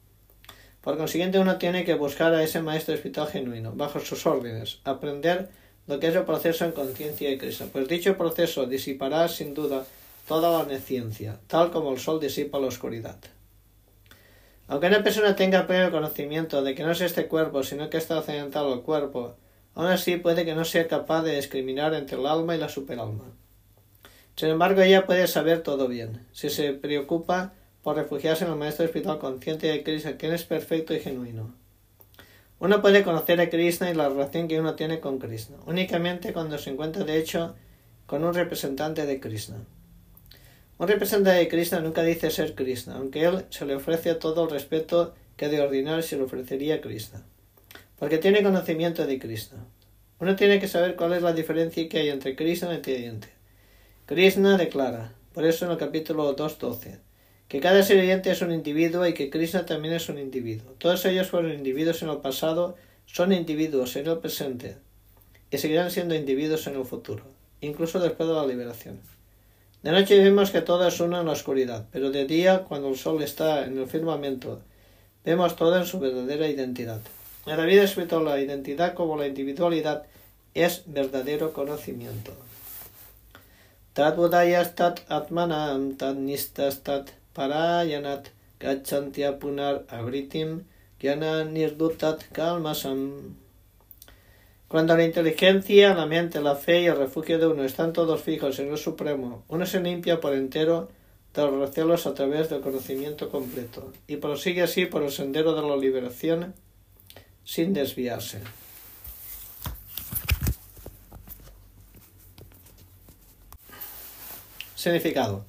Speaker 1: Por consiguiente, uno tiene que buscar a ese maestro espiritual genuino, bajo sus órdenes, aprender lo que es el proceso en conciencia de Krishna, pues dicho proceso disipará sin duda toda la neciencia, tal como el sol disipa la oscuridad. Aunque una persona tenga pleno conocimiento de que no es este cuerpo, sino que está occidental el cuerpo, aún así puede que no sea capaz de discriminar entre el alma y la superalma. Sin embargo, ella puede saber todo bien, si se preocupa por refugiarse en el maestro espiritual consciente de Krishna, quien es perfecto y genuino. Uno puede conocer a Krishna y la relación que uno tiene con Krishna, únicamente cuando se encuentra de hecho con un representante de Krishna. Un representante de Krishna nunca dice ser Krishna, aunque él se le ofrece todo el respeto que de ordinario se le ofrecería a Krishna, porque tiene conocimiento de Krishna. Uno tiene que saber cuál es la diferencia que hay entre Krishna y el. Krishna declara, por eso en el capítulo 2.12, que cada sirviente es un individuo y que Krishna también es un individuo. Todos ellos fueron individuos en el pasado, son individuos en el presente y seguirán siendo individuos en el futuro, incluso después de la liberación. De noche vemos que todo es uno en la oscuridad, pero de día, cuando el sol está en el firmamento, vemos todo en su verdadera identidad. En la vida espiritual, la identidad como la individualidad es verdadero conocimiento. Tat atmanam tat nistastat parayanat gachantia punar abritim gyana nirdutat kalmasam. Cuando la inteligencia, la mente, la fe y el refugio de uno están todos fijos en el Supremo, uno se limpia por entero de los recelos a través del conocimiento completo y prosigue así por el sendero de la liberación sin desviarse. Significado.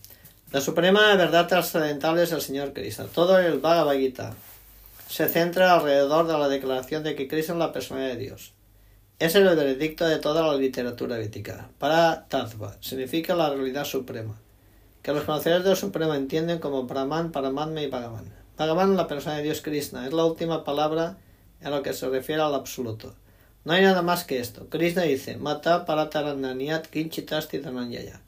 Speaker 1: La suprema verdad trascendental es el Señor Cristo. Todo el Bhagavad Gita se centra alrededor de la declaración de que Cristo es la persona de Dios. Es el veredicto de toda la literatura védica. Para Tattva significa la realidad suprema, que los conocedores de lo supremo entienden como Brahman, Paramatma y Bhagavan. Bhagavan, la persona de Dios Krishna, es la última palabra en lo que se refiere al absoluto. No hay nada más que esto. Krishna dice, Mata paratarananiat kinchitasti dhananyaya.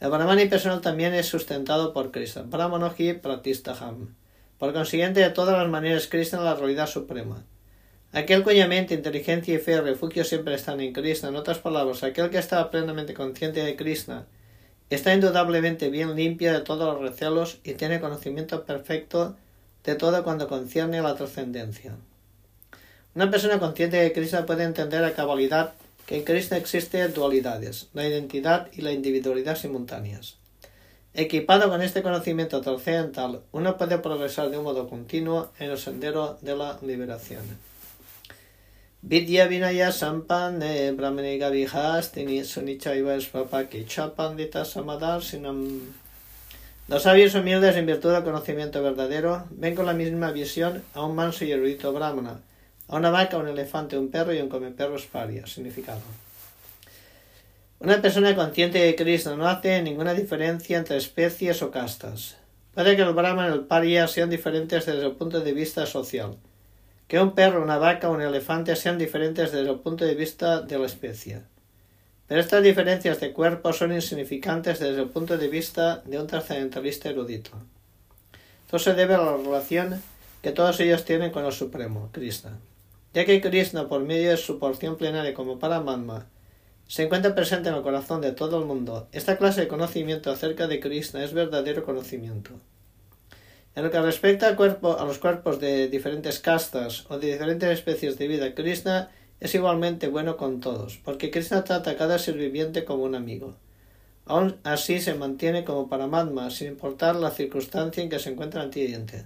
Speaker 1: El Brahman personal también es sustentado por Krishna. Brahmanoji pratistaham. Por consiguiente, de todas las maneras, Krishna es la realidad suprema. Aquel cuya mente, inteligencia y fe refugio siempre están en Krishna. En otras palabras, aquel que está plenamente consciente de Krishna está indudablemente bien limpio de todos los recelos y tiene conocimiento perfecto de todo cuando concierne a la trascendencia. Una persona consciente de Krishna puede entender a cabalidad que en Krishna existen dualidades, la identidad y la individualidad simultáneas. Equipado con este conocimiento trascendental, uno puede progresar de un modo continuo en el sendero de la liberación. Vidya Vinaya Sampane Brahmaniga Vihastini Sunichaiva Svapaki Chapandita Samadar Sinam. Los sabios humildes en virtud del conocimiento verdadero ven con la misma visión a un manso y erudito brahmana, a una vaca, un elefante, un perro y un comeperros paria. Significado. Una persona consciente de Krishna no hace ninguna diferencia entre especies o castas. Puede que el brahman y el paria sean diferentes desde el punto de vista social que un perro, una vaca o un elefante sean diferentes desde el punto de vista de la especie. Pero estas diferencias de cuerpo son insignificantes desde el punto de vista de un trascendentalista erudito. Esto se debe a la relación que todos ellos tienen con el Supremo, Krishna. Ya que Krishna, por medio de su porción plenaria como Paramatma, se encuentra presente en el corazón de todo el mundo, esta clase de conocimiento acerca de Krishna es verdadero conocimiento. En lo que respecta a los cuerpos de diferentes castas o de diferentes especies de vida, Krishna es igualmente bueno con todos, porque Krishna trata a cada ser viviente como un amigo. Aún así se mantiene como Paramatma, sin importar la circunstancia en que se encuentra antiguamente.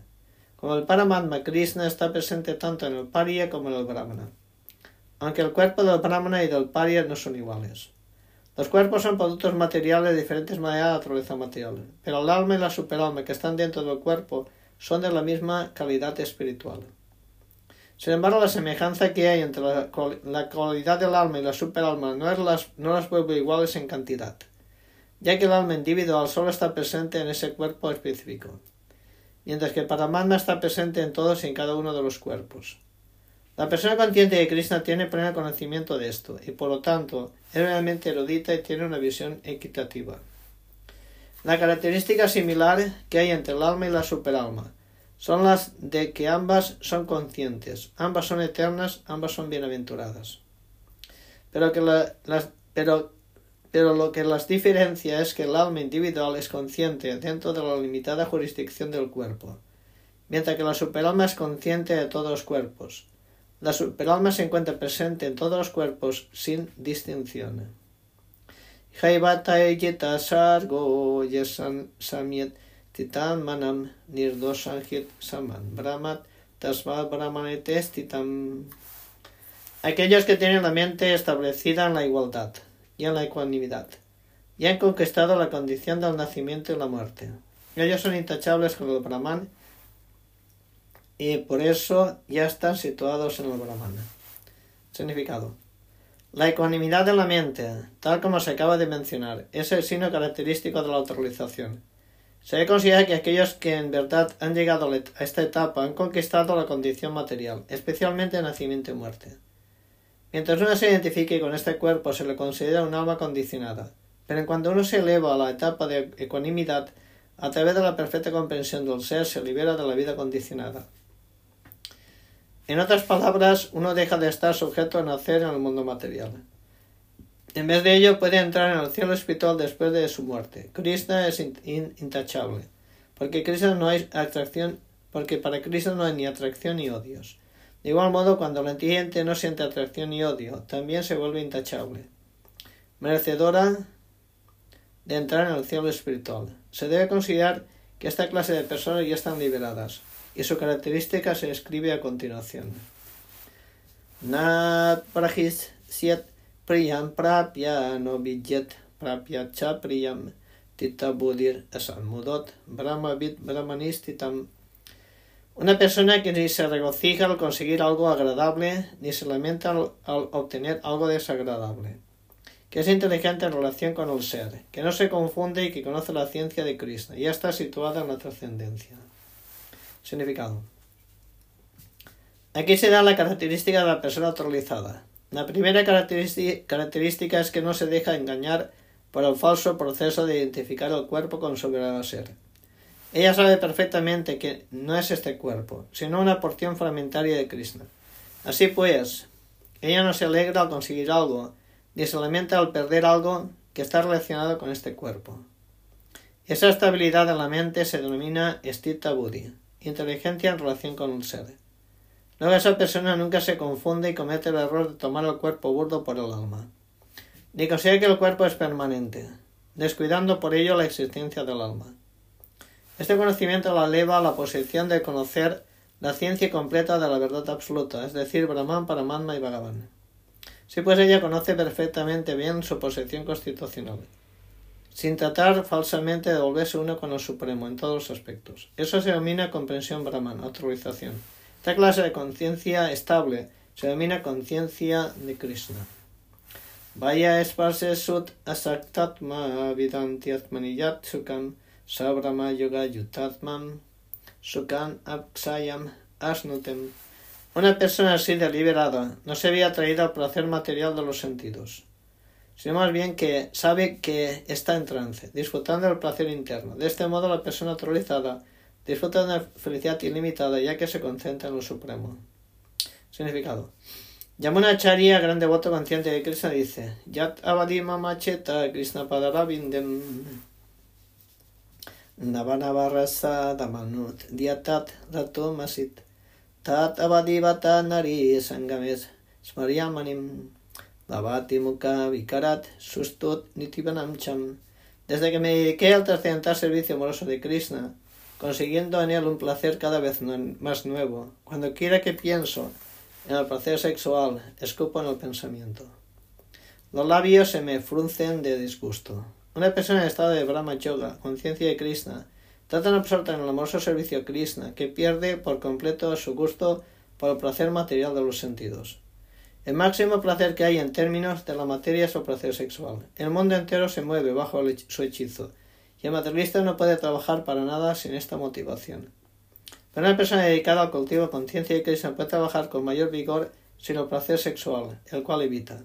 Speaker 1: Como el Paramatma, Krishna está presente tanto en el Pariya como en el Brahmana, aunque el cuerpo del Brahmana y del Pariya no son iguales. Los cuerpos son productos materiales de diferentes maneras de naturaleza material, pero el alma y la superalma que están dentro del cuerpo son de la misma calidad espiritual. Sin embargo, la semejanza que hay entre la, cualidad del alma y la superalma no, es las, no las vuelve iguales en cantidad, ya que el alma individual solo está presente en ese cuerpo específico, mientras que Paramatma está presente en todos y en cada uno de los cuerpos. La persona consciente de Krishna tiene pleno conocimiento de esto y por lo tanto es realmente erudita y tiene una visión equitativa. La característica similar que hay entre el alma y la superalma son las de que ambas son conscientes, ambas son eternas, ambas son bienaventuradas. Pero que, las, pero pero lo que las diferencia es que el alma individual es consciente dentro de la limitada jurisdicción del cuerpo, mientras que la superalma es consciente de todos los cuerpos. La superalma se encuentra presente en todos los cuerpos sin distinción. samiet titan manam nirdoshanhit saman brahmat tasma brahmanetestitam. Aquellos que tienen la mente establecida en la igualdad y en la ecuanimidad y han conquistado la condición del nacimiento y la muerte. Ellos son intachables con el Brahman y por eso ya están situados en el Brahman. Significado. La ecuanimidad de la mente, tal como se acaba de mencionar, es el signo característico de la autorización. Se considera que aquellos que en verdad han llegado a esta etapa han conquistado la condición material, especialmente nacimiento y muerte. Mientras uno se identifique con este cuerpo se le considera un alma condicionada, pero en cuanto uno se eleva a la etapa de ecuanimidad, a través de la perfecta comprensión del ser se libera de la vida condicionada. En otras palabras, uno deja de estar sujeto a nacer en el mundo material. En vez de ello, puede entrar en el cielo espiritual después de su muerte. Krishna es intachable, porque Krishna no hay atracción, porque para Krishna no hay ni atracción ni odios. De igual modo, cuando la entiende no siente atracción ni odio, también se vuelve intachable. Merecedora de entrar en el cielo espiritual. Se debe considerar que esta clase de personas ya están liberadas y su característica se escribe a continuación. Nat prahis siet priyam prapya no prapya cha priyam tita budir mudot brahma vid brahmanistitam. Una persona que ni se regocija al conseguir algo agradable ni se lamenta al, al obtener algo desagradable que es inteligente en relación con el ser, que no se confunde y que conoce la ciencia de Krishna, y ya está situada en la trascendencia. Significado. Aquí se da la característica de la persona autorizada. La primera característica es que no se deja engañar por el falso proceso de identificar el cuerpo con su verdadero ser. Ella sabe perfectamente que no es este cuerpo, sino una porción fragmentaria de Krishna. Así pues, ella no se alegra al conseguir algo, ni se lamenta al perder algo que está relacionado con este cuerpo. Esa estabilidad de la mente se denomina Stita Buddhi inteligencia en relación con un ser. Luego esa persona nunca se confunde y comete el error de tomar el cuerpo burdo por el alma, ni considera que el cuerpo es permanente, descuidando por ello la existencia del alma. Este conocimiento la eleva a la posición de conocer la ciencia completa de la verdad absoluta, es decir, Brahman, Paramatma y Bhagavan. Si pues ella conoce perfectamente bien su posición constitucional sin tratar falsamente de volverse uno con el Supremo en todos los aspectos. Eso se denomina comprensión brahman, autorización. Esta clase de conciencia estable se denomina conciencia de Krishna. Vaya esparse sut asaktatma vidantiatmaniyat sukam sabrama yoga yutatmam sukam aksayam asnutem. Una persona así deliberada no se había atraída al placer material de los sentidos sino más bien que sabe que está en trance, disfrutando del placer interno. De este modo, la persona naturalizada disfruta de una felicidad ilimitada ya que se concentra en lo supremo. Significado. Yamuna Charya, gran devoto consciente de Krishna, dice: Yat avadima macheta Krishna padarabindem Navanavarasa damanut diatat rato masit tat avadivata nari sangames smaryamanim Vikarat Sustut Desde que me dediqué al trascendental servicio amoroso de Krishna, consiguiendo en él un placer cada vez más nuevo, cuando quiera que pienso en el placer sexual, escupo en el pensamiento. Los labios se me fruncen de disgusto. Una persona en estado de Brahma Yoga, conciencia de Krishna, está tan absorta en el amoroso servicio Krishna que pierde por completo su gusto por el placer material de los sentidos. El máximo placer que hay en términos de la materia es el placer sexual. El mundo entero se mueve bajo su hechizo, y el materialista no puede trabajar para nada sin esta motivación. Pero una persona dedicada al cultivo de conciencia y Krishna puede trabajar con mayor vigor sin el placer sexual, el cual evita.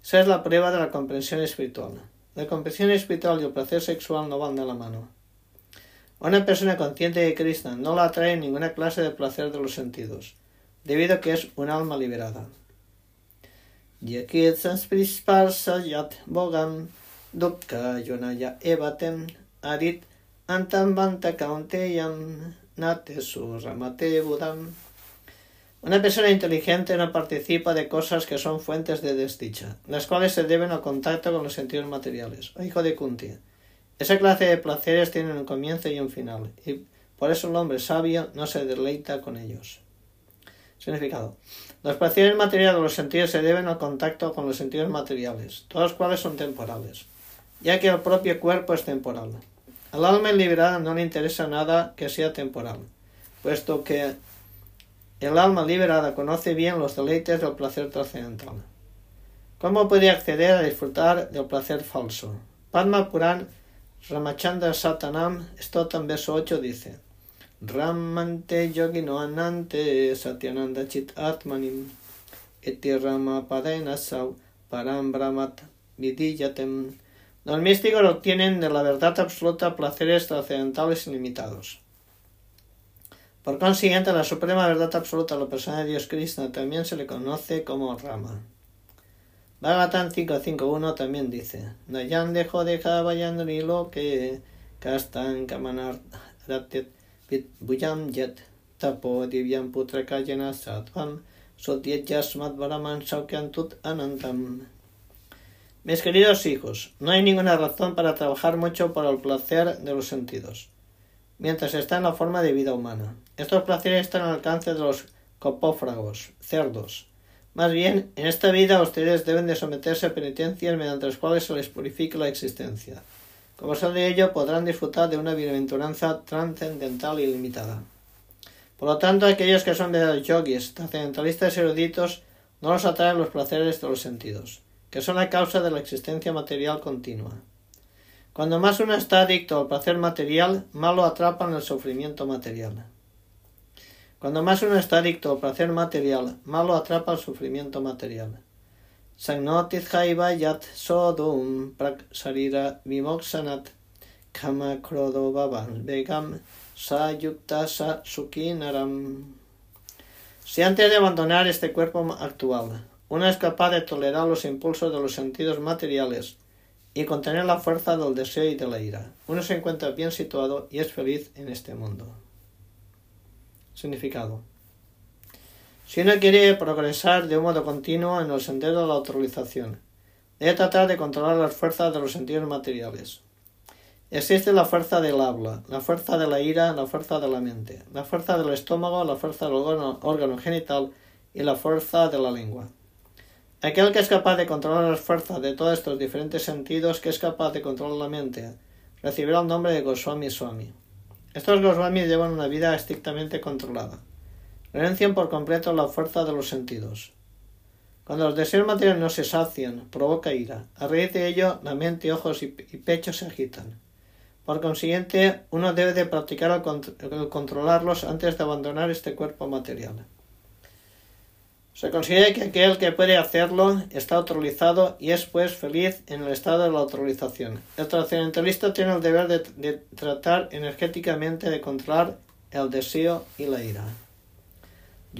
Speaker 1: Esa es la prueba de la comprensión espiritual. La comprensión espiritual y el placer sexual no van de la mano. Una persona consciente de Krishna no la atrae ninguna clase de placer de los sentidos, debido a que es un alma liberada. Bogam evatem arit antam banta kaunteyam nate budam. Una persona inteligente no participa de cosas que son fuentes de desdicha, las cuales se deben al contacto con los sentidos materiales. O hijo de Kunti, esa clase de placeres tienen un comienzo y un final, y por eso el hombre sabio no se deleita con ellos. Significado. Los placeres materiales de los sentidos se deben al contacto con los sentidos materiales, todos los cuales son temporales, ya que el propio cuerpo es temporal. Al alma liberada no le interesa nada que sea temporal, puesto que el alma liberada conoce bien los deleites del placer trascendental. ¿Cómo puede acceder a disfrutar del placer falso? Padma Puran Ramachandra Satanam, en verso 8 dice Ramante yogino anante satyananda chit atmanim eti rama sau param brahmat vidiyatem. Los místicos obtienen de la verdad absoluta placeres trascendentales ilimitados. Por consiguiente, la suprema verdad absoluta, la persona de Dios Krishna, también se le conoce como Rama. Bhagavatam 5.5.1 también dice, Nayan dejo ni lo que kastan kamanar ratet tapo. Mis queridos hijos, no hay ninguna razón para trabajar mucho por el placer de los sentidos mientras está en la forma de vida humana. Estos placeres están al alcance de los copófragos, cerdos. Más bien, en esta vida ustedes deben de someterse a penitencias mediante las cuales se les purifique la existencia. Como sea de ello, podrán disfrutar de una bienaventuranza trascendental y limitada. Por lo tanto, aquellos que son verdaderos yogis, trascendentalistas eruditos, no los atraen los placeres de los sentidos, que son la causa de la existencia material continua. Cuando más uno está adicto al placer material, más lo atrapan el sufrimiento material. Cuando más uno está adicto al placer material, más lo atrapa el sufrimiento material. Sagnotit yat sodum prak sarira vimoksanat kama krodo vegam sa sukinaram. Si antes de abandonar este cuerpo actual, uno es capaz de tolerar los impulsos de los sentidos materiales y contener la fuerza del deseo y de la ira. Uno se encuentra bien situado y es feliz en este mundo. Significado. Si uno quiere progresar de un modo continuo en el sendero de la autorización, debe tratar de controlar las fuerzas de los sentidos materiales. Existe la fuerza del habla, la fuerza de la ira, la fuerza de la mente, la fuerza del estómago, la fuerza del órgano genital y la fuerza de la lengua. Aquel que es capaz de controlar las fuerzas de todos estos diferentes sentidos, que es capaz de controlar la mente, recibirá el nombre de Goswami Swami. Estos Goswami llevan una vida estrictamente controlada. Renuncian por completo la fuerza de los sentidos. Cuando los deseos materiales no se sacian, provoca ira. A raíz de ello, la mente, ojos y, pecho se agitan. Por consiguiente, uno debe de practicar el controlarlos antes de abandonar este cuerpo material. Se considera que aquel que puede hacerlo está autorizado y es pues feliz en el estado de la autorización. El trascendentalista tiene el deber de, tratar energéticamente de controlar el deseo y la ira.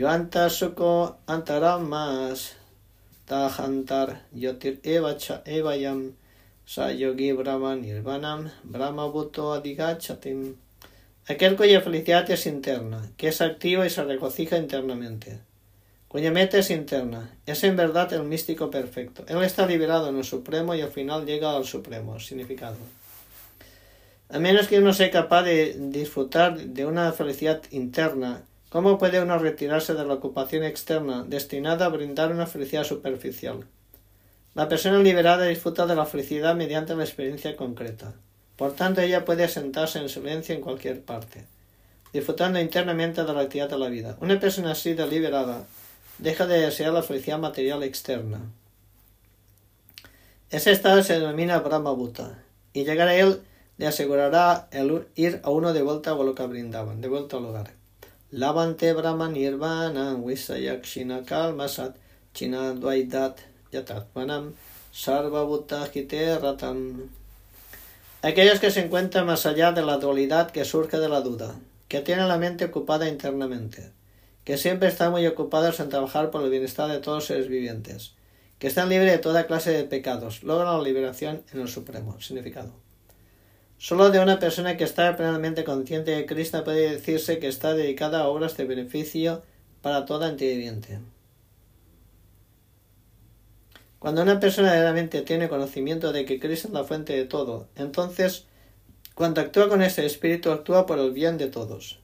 Speaker 1: Yoanta suko antaramas tahantar yotir evacha evayam sayogi brahma nirvanam brahma buto adigachatim. Aquel cuya felicidad es interna, que es activa y se regocija internamente cuya meta es interna. Es en verdad el místico perfecto. Él está liberado en el Supremo y al final llega al Supremo. Significado. A menos que uno sea capaz de disfrutar de una felicidad interna, ¿cómo puede uno retirarse de la ocupación externa destinada a brindar una felicidad superficial? La persona liberada disfruta de la felicidad mediante la experiencia concreta. Por tanto, ella puede sentarse en silencio en cualquier parte, disfrutando internamente de la actividad de la vida. Una persona así de liberada deja de desear la felicidad material externa. Ese estado se denomina Brahma Bhuta, y llegar a él le asegurará el ir a uno de vuelta a Goloka Brindavan, de vuelta al hogar. Lavante Brahma Nirvana Visayakshina Kalmasat China Dvaidat Yatatmanam Sarva Bhuta Ratam. Aquellos que se encuentran más allá de la dualidad que surge de la duda, que tienen la mente ocupada internamente, que siempre están muy ocupados en trabajar por el bienestar de todos los seres vivientes, que están libres de toda clase de pecados, logran la liberación en el Supremo. Significado. Solo de una persona que está plenamente consciente de Krishna puede decirse que está dedicada a obras de beneficio para toda entidad viviente. Cuando una persona realmente tiene conocimiento de que Krishna es la fuente de todo, entonces, cuando actúa con ese espíritu, actúa por el bien de todos.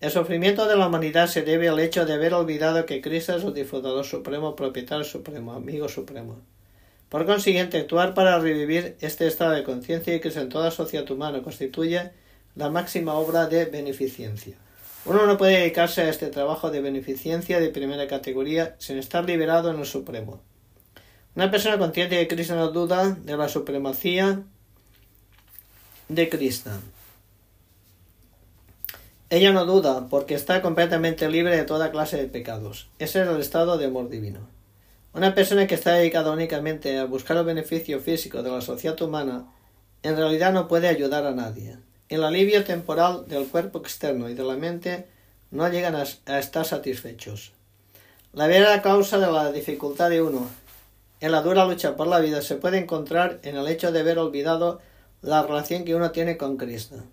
Speaker 1: El sufrimiento de la humanidad se debe al hecho de haber olvidado que Krishna es el disfrutador supremo, propietario supremo, amigo supremo. Por consiguiente, actuar para revivir este estado de conciencia y que en toda sociedad humana constituye la máxima obra de beneficencia. Uno no puede dedicarse a este trabajo de beneficencia de primera categoría sin estar liberado en el Supremo. Una persona consciente de Krishna no duda de la supremacía de Krishna. Ella no duda porque está completamente libre de toda clase de pecados. Ese es el estado de amor divino. Una persona que está dedicada únicamente a buscar el beneficio físico de la sociedad humana en realidad no puede ayudar a nadie. El alivio temporal del cuerpo externo y de la mente no llegan a, estar satisfechos. La verdadera causa de la dificultad de uno en la dura lucha por la vida se puede encontrar en el hecho de haber olvidado la relación que uno tiene con Krishna.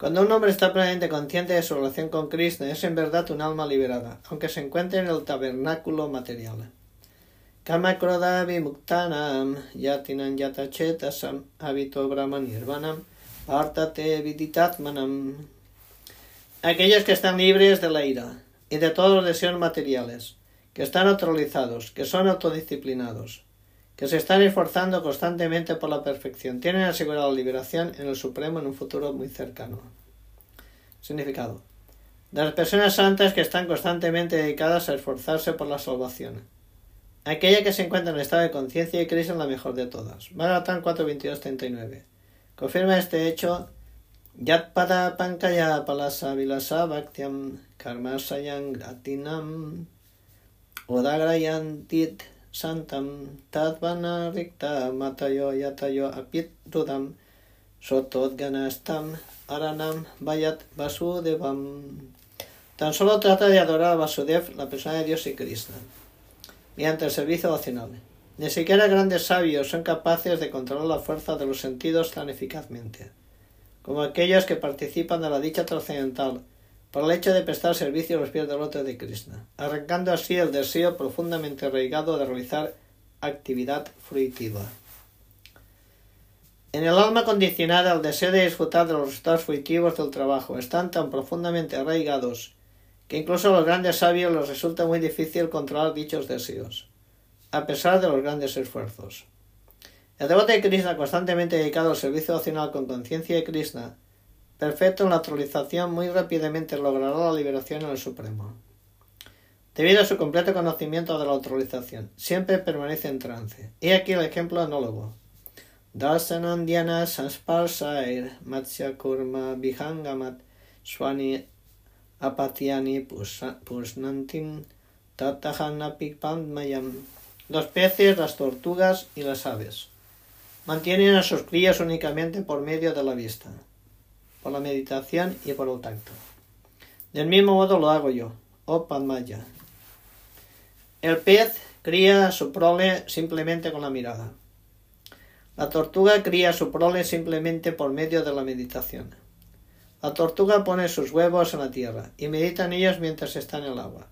Speaker 1: Cuando un hombre está plenamente consciente de su relación con Krishna, es en verdad un alma liberada, aunque se encuentre en el tabernáculo material. Kamakroda vimuktanam yatinam yatachetasam habito brahman nirvanam partate viditatmanam. Aquellos que están libres de la ira y de todos los deseos materiales, que están neutralizados, que son autodisciplinados, que se están esforzando constantemente por la perfección, tienen asegurada la liberación en el Supremo en un futuro muy cercano. Significado. De las personas santas que están constantemente dedicadas a esforzarse por la salvación Aquella que se encuentra en estado de conciencia y Krishna es la mejor de todas. Bhagavatam 4.22.39. Confirma este hecho Yatpada Pankaya Palasa Vilasa Bhaktyam Karmasayam Gratinam Odagrayantit Santam Tadvana Rikta Matayo Yatayo Apit Rudam Sotodganastam Aranam Vayat Vasudevam. Tan solo trata de adorar a Vasudev, la persona de Dios y Krishna mediante el servicio vocacional. Ni siquiera grandes sabios son capaces de controlar la fuerza de los sentidos tan eficazmente, como aquellos que participan de la dicha trascendental por el hecho de prestar servicio a los pies del otro de Krishna, arrancando así el deseo profundamente arraigado de realizar actividad fruitiva. En el alma condicionada el deseo de disfrutar de los resultados fruitivos del trabajo están tan profundamente arraigados que incluso a los grandes sabios les resulta muy difícil controlar dichos deseos, a pesar de los grandes esfuerzos. El devoto de Krishna constantemente dedicado al servicio opcional con conciencia de Krishna, perfecto en la actualización, muy rápidamente logrará la liberación en el Supremo. Debido a su completo conocimiento de la autorización, siempre permanece en trance. Y aquí el ejemplo anólogo. Darsanandiana Sansparsair Matsya Kurma Vihangamat Swani apatiani pusnantim mayam. Los peces, las tortugas y las aves mantienen a sus crías únicamente por medio de la vista, por la meditación y por el tacto. Del mismo modo lo hago yo, oh Padmaya. El pez cría su prole simplemente con la mirada. La tortuga cría su prole simplemente por medio de la meditación. La tortuga pone sus huevos en la tierra y medita en ellos mientras está en el agua.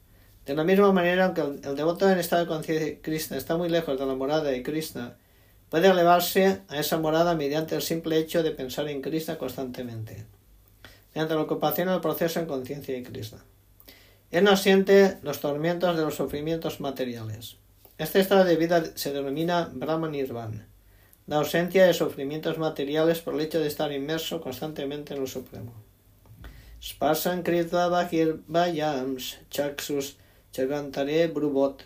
Speaker 1: De la misma manera, aunque el, devoto en estado de conciencia de Krishna está muy lejos de la morada de Krishna, puede elevarse a esa morada mediante el simple hecho de pensar en Krishna constantemente, mediante la ocupación del proceso en conciencia de Krishna. Él no siente los tormentos de los sufrimientos materiales. Este estado de vida se denomina Brahma Nirvana la ausencia de sufrimientos materiales por el hecho de estar inmerso constantemente en lo supremo. Sparsan kritva bahir vayams chaksus chagantare brubot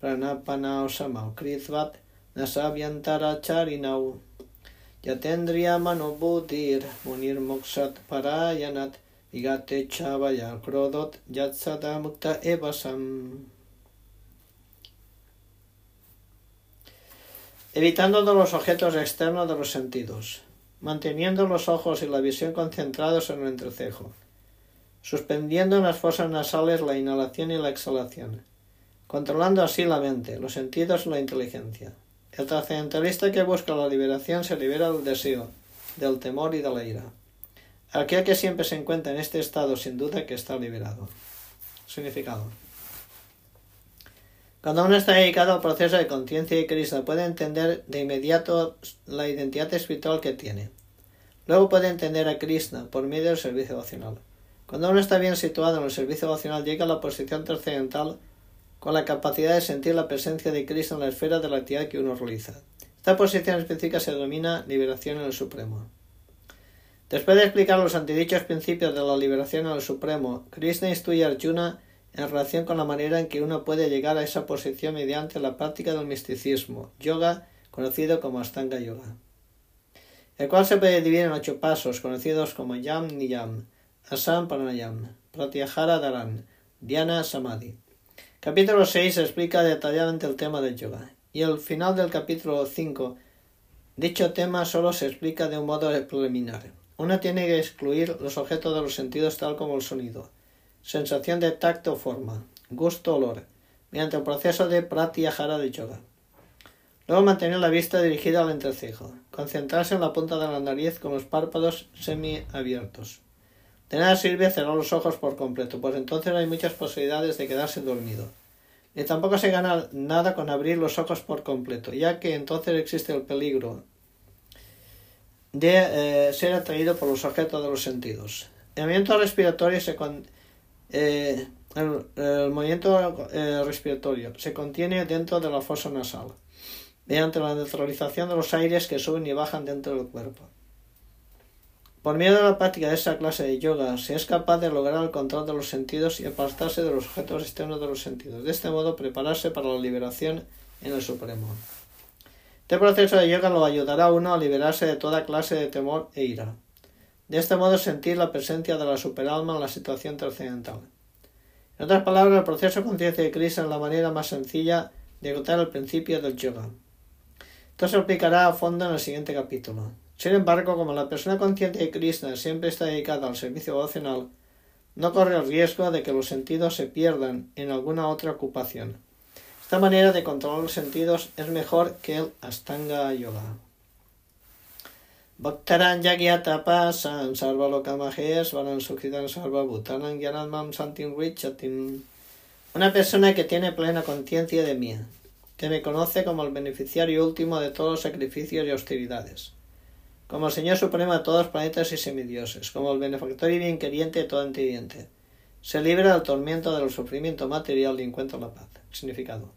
Speaker 1: pranapanao samau kritvat nasavyantara charinau yatendriya manobudir munir moksat parayanat vigate chavaya krodot yatsada mukta evasam evitando los objetos externos de los sentidos, manteniendo los ojos y la visión concentrados en el entrecejo, suspendiendo en las fosas nasales la inhalación y la exhalación, controlando así la mente, los sentidos y la inteligencia. El trascendentalista que busca la liberación se libera del deseo, del temor y de la ira. Aquel que siempre se encuentra en este estado sin duda que está liberado. Significado. Cuando uno está dedicado al proceso de conciencia y Krishna puede entender de inmediato la identidad espiritual que tiene. Luego puede entender a Krishna por medio del servicio devocional. Cuando uno está bien situado en el servicio devocional llega a la posición trascendental con la capacidad de sentir la presencia de Krishna en la esfera de la actividad que uno realiza. Esta posición específica se denomina liberación en el Supremo. Después de explicar los antidichos principios de la liberación en el Supremo, Krishna instruye Arjuna en relación con la manera en que uno puede llegar a esa posición mediante la práctica del misticismo, yoga, conocido como Astanga Yoga, el cual se puede dividir en ocho pasos, conocidos como Yam Niyam, Asam Pranayam, Pratyahara Dharan, Dhyana Samadhi. Capítulo 6 explica detalladamente el tema del yoga, y al final del capítulo 5 dicho tema solo se explica de un modo preliminar. Uno tiene que excluir los objetos de los sentidos tal como el sonido, sensación de tacto o forma, gusto olor, mediante el proceso de pratyahara de yoga. Luego mantener la vista dirigida al entrecejo, concentrarse en la punta de la nariz con los párpados semiabiertos. De nada sirve cerrar los ojos por completo, pues entonces hay muchas posibilidades de quedarse dormido. Ni tampoco se gana nada con abrir los ojos por completo, ya que entonces existe el peligro de eh, ser atraído por los objetos de los sentidos. El movimiento respiratorio se eh, el, movimiento eh, respiratorio se contiene dentro de la fosa nasal, mediante la neutralización de los aires que suben y bajan dentro del cuerpo. Por medio de la práctica de esa clase de yoga se es capaz de lograr el control de los sentidos y apartarse de los objetos externos de los sentidos. De este modo prepararse para la liberación en el Supremo. Este proceso de yoga lo ayudará a uno a liberarse de toda clase de temor e ira. De este modo sentir la presencia de la superalma en la situación trascendental. En otras palabras, el proceso de conciencia de Krishna es la manera más sencilla de agotar el principio del yoga. Esto se explicará a fondo en el siguiente capítulo. Sin embargo, como la persona consciente de Krishna siempre está dedicada al servicio devocional, no corre el riesgo de que los sentidos se pierdan en alguna otra ocupación. Esta manera de controlar los sentidos es mejor que el Astanga Yoga. Bhaktaran Yagyatapasan Sarvalokamahés Varan Sukhitan Sarvabhutanan Gyanatmam Santim Richatim. Una persona que tiene plena conciencia de mí, que me conoce como el beneficiario último de todos los sacrificios y austeridades, como el Señor Supremo de todos los planetas y semidioses, como el benefactor y bien queriente de todo entidiente. Se libra del tormento del sufrimiento material y encuentra la paz. Significado.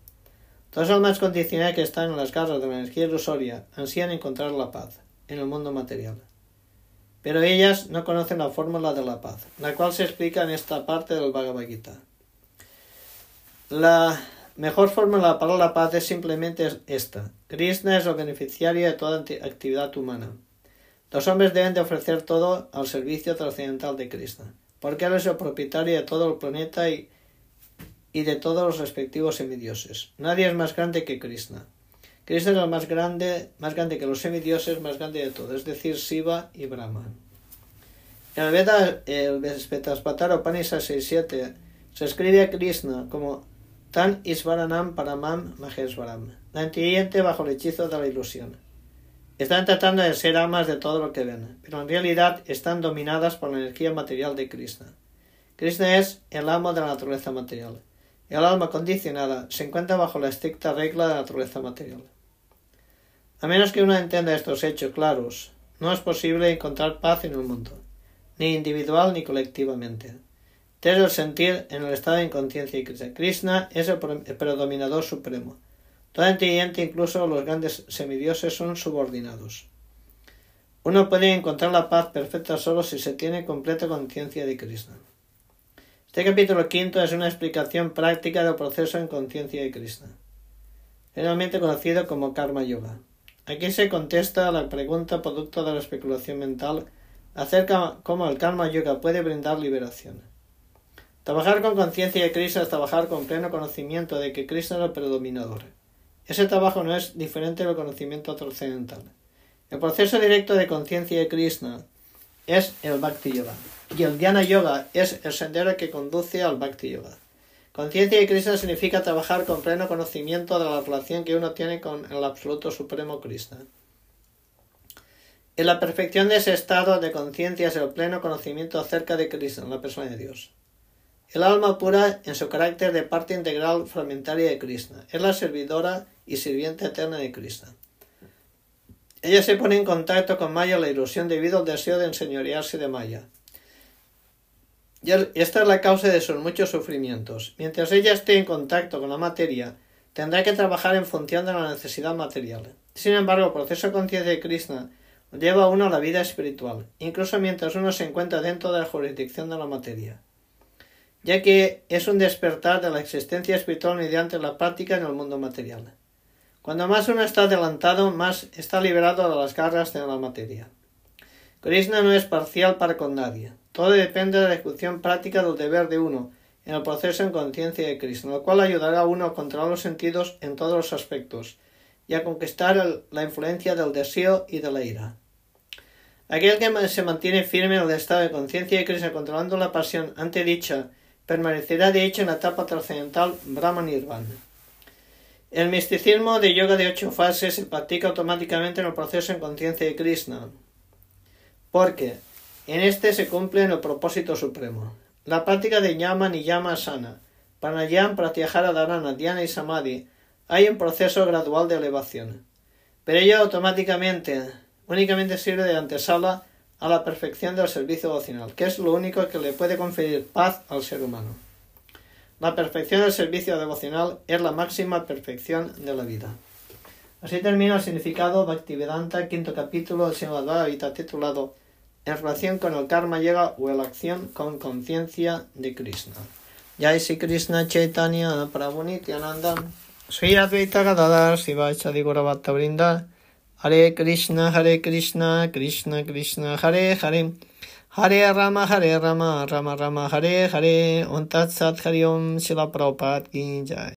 Speaker 1: Todas almas condicionadas que están en las garras de la energía ilusoria ansían encontrar la paz en el mundo material. Pero ellas no conocen la fórmula de la paz, la cual se explica en esta parte del Bhagavad Gita. La mejor fórmula para la paz es simplemente esta. Krishna es el beneficiario de toda actividad humana. Los hombres deben de ofrecer todo al servicio trascendental de Krishna, porque Él es el propietario de todo el planeta y y de todos los respectivos semidioses. Nadie es más grande que Krishna. Krishna es el más grande, más grande que los semidioses, más grande de todos, es decir, Shiva y Brahma. En el Veda, el Vespetasvatara Upanishad 6.7 se escribe a Krishna como Tan Isvaranam Paramam Mahesvaram, la entiende bajo el hechizo de la ilusión. Están tratando de ser amas de todo lo que ven, pero en realidad están dominadas por la energía material de Krishna. Krishna es el amo de la naturaleza material. El alma condicionada se encuentra bajo la estricta regla de la naturaleza material. A menos que uno entienda estos hechos claros, no es posible encontrar paz en el mundo, ni individual ni colectivamente. Es el sentir en el estado de inconsciencia y Krishna. Krishna es el predominador supremo. Todo inteligente, incluso los grandes semidioses, son subordinados. Uno puede encontrar la paz perfecta solo si se tiene completa conciencia de Krishna. Este capítulo quinto es una explicación práctica del proceso en conciencia de Krishna, generalmente conocido como Karma Yoga. Aquí se contesta la pregunta producto de la especulación mental acerca cómo el Karma Yoga puede brindar liberación. Trabajar con conciencia de Krishna es trabajar con pleno conocimiento de que Krishna es el predominador. Ese trabajo no es diferente del conocimiento trascendental. El proceso directo de conciencia de Krishna es el Bhakti Yoga y el Dhyana Yoga es el sendero que conduce al Bhakti Yoga. Conciencia de Krishna significa trabajar con pleno conocimiento de la relación que uno tiene con el Absoluto Supremo Krishna. En la perfección de ese estado de conciencia es el pleno conocimiento acerca de Krishna, la persona de Dios. El alma pura, en su carácter de parte integral fragmentaria de Krishna, es la servidora y sirviente eterna de Krishna. Ella se pone en contacto con Maya la ilusión debido al deseo de enseñorearse de Maya. Y esta es la causa de sus muchos sufrimientos. Mientras ella esté en contacto con la materia, tendrá que trabajar en función de la necesidad material. Sin embargo, el proceso de conciencia de Krishna lleva a uno a la vida espiritual, incluso mientras uno se encuentra dentro de la jurisdicción de la materia, ya que es un despertar de la existencia espiritual mediante la práctica en el mundo material. Cuando más uno está adelantado, más está liberado de las garras de la materia. Krishna no es parcial para con nadie. Todo depende de la ejecución práctica del deber de uno en el proceso en conciencia de Krishna, lo cual ayudará a uno a controlar los sentidos en todos los aspectos y a conquistar la influencia del deseo y de la ira. Aquel que se mantiene firme en el estado de conciencia de Krishna controlando la pasión ante dicha, permanecerá de hecho en la etapa trascendental Brahma Nirvana. El misticismo de yoga de ocho fases se practica automáticamente en el proceso en conciencia de Krishna, porque en este se cumple el propósito supremo. La práctica de Yama ni Sana, Pranayam, Pratyahara, Dharana, Dhyana y Samadhi hay un proceso gradual de elevación, pero ello automáticamente únicamente sirve de antesala a la perfección del servicio devocional, que es lo único que le puede conferir paz al ser humano. La perfección del servicio devocional es la máxima perfección de la vida. Así termina el significado Bhaktivedanta, quinto capítulo del Señor Bhagavad titulado En relación con el karma llega o la acción con conciencia de Krishna. Jai Sri Krishna Chaitanya Prabhu Nityananda Sri Advaita Gadadhar Sivachadi Guravatta Brinda Hare Krishna, Hare Krishna, Krishna Krishna, Hare Hare, Hare Rama, Hare Rama, Rama Rama, Hare Hare, Om Tat Sat Hari Om Prabhupada.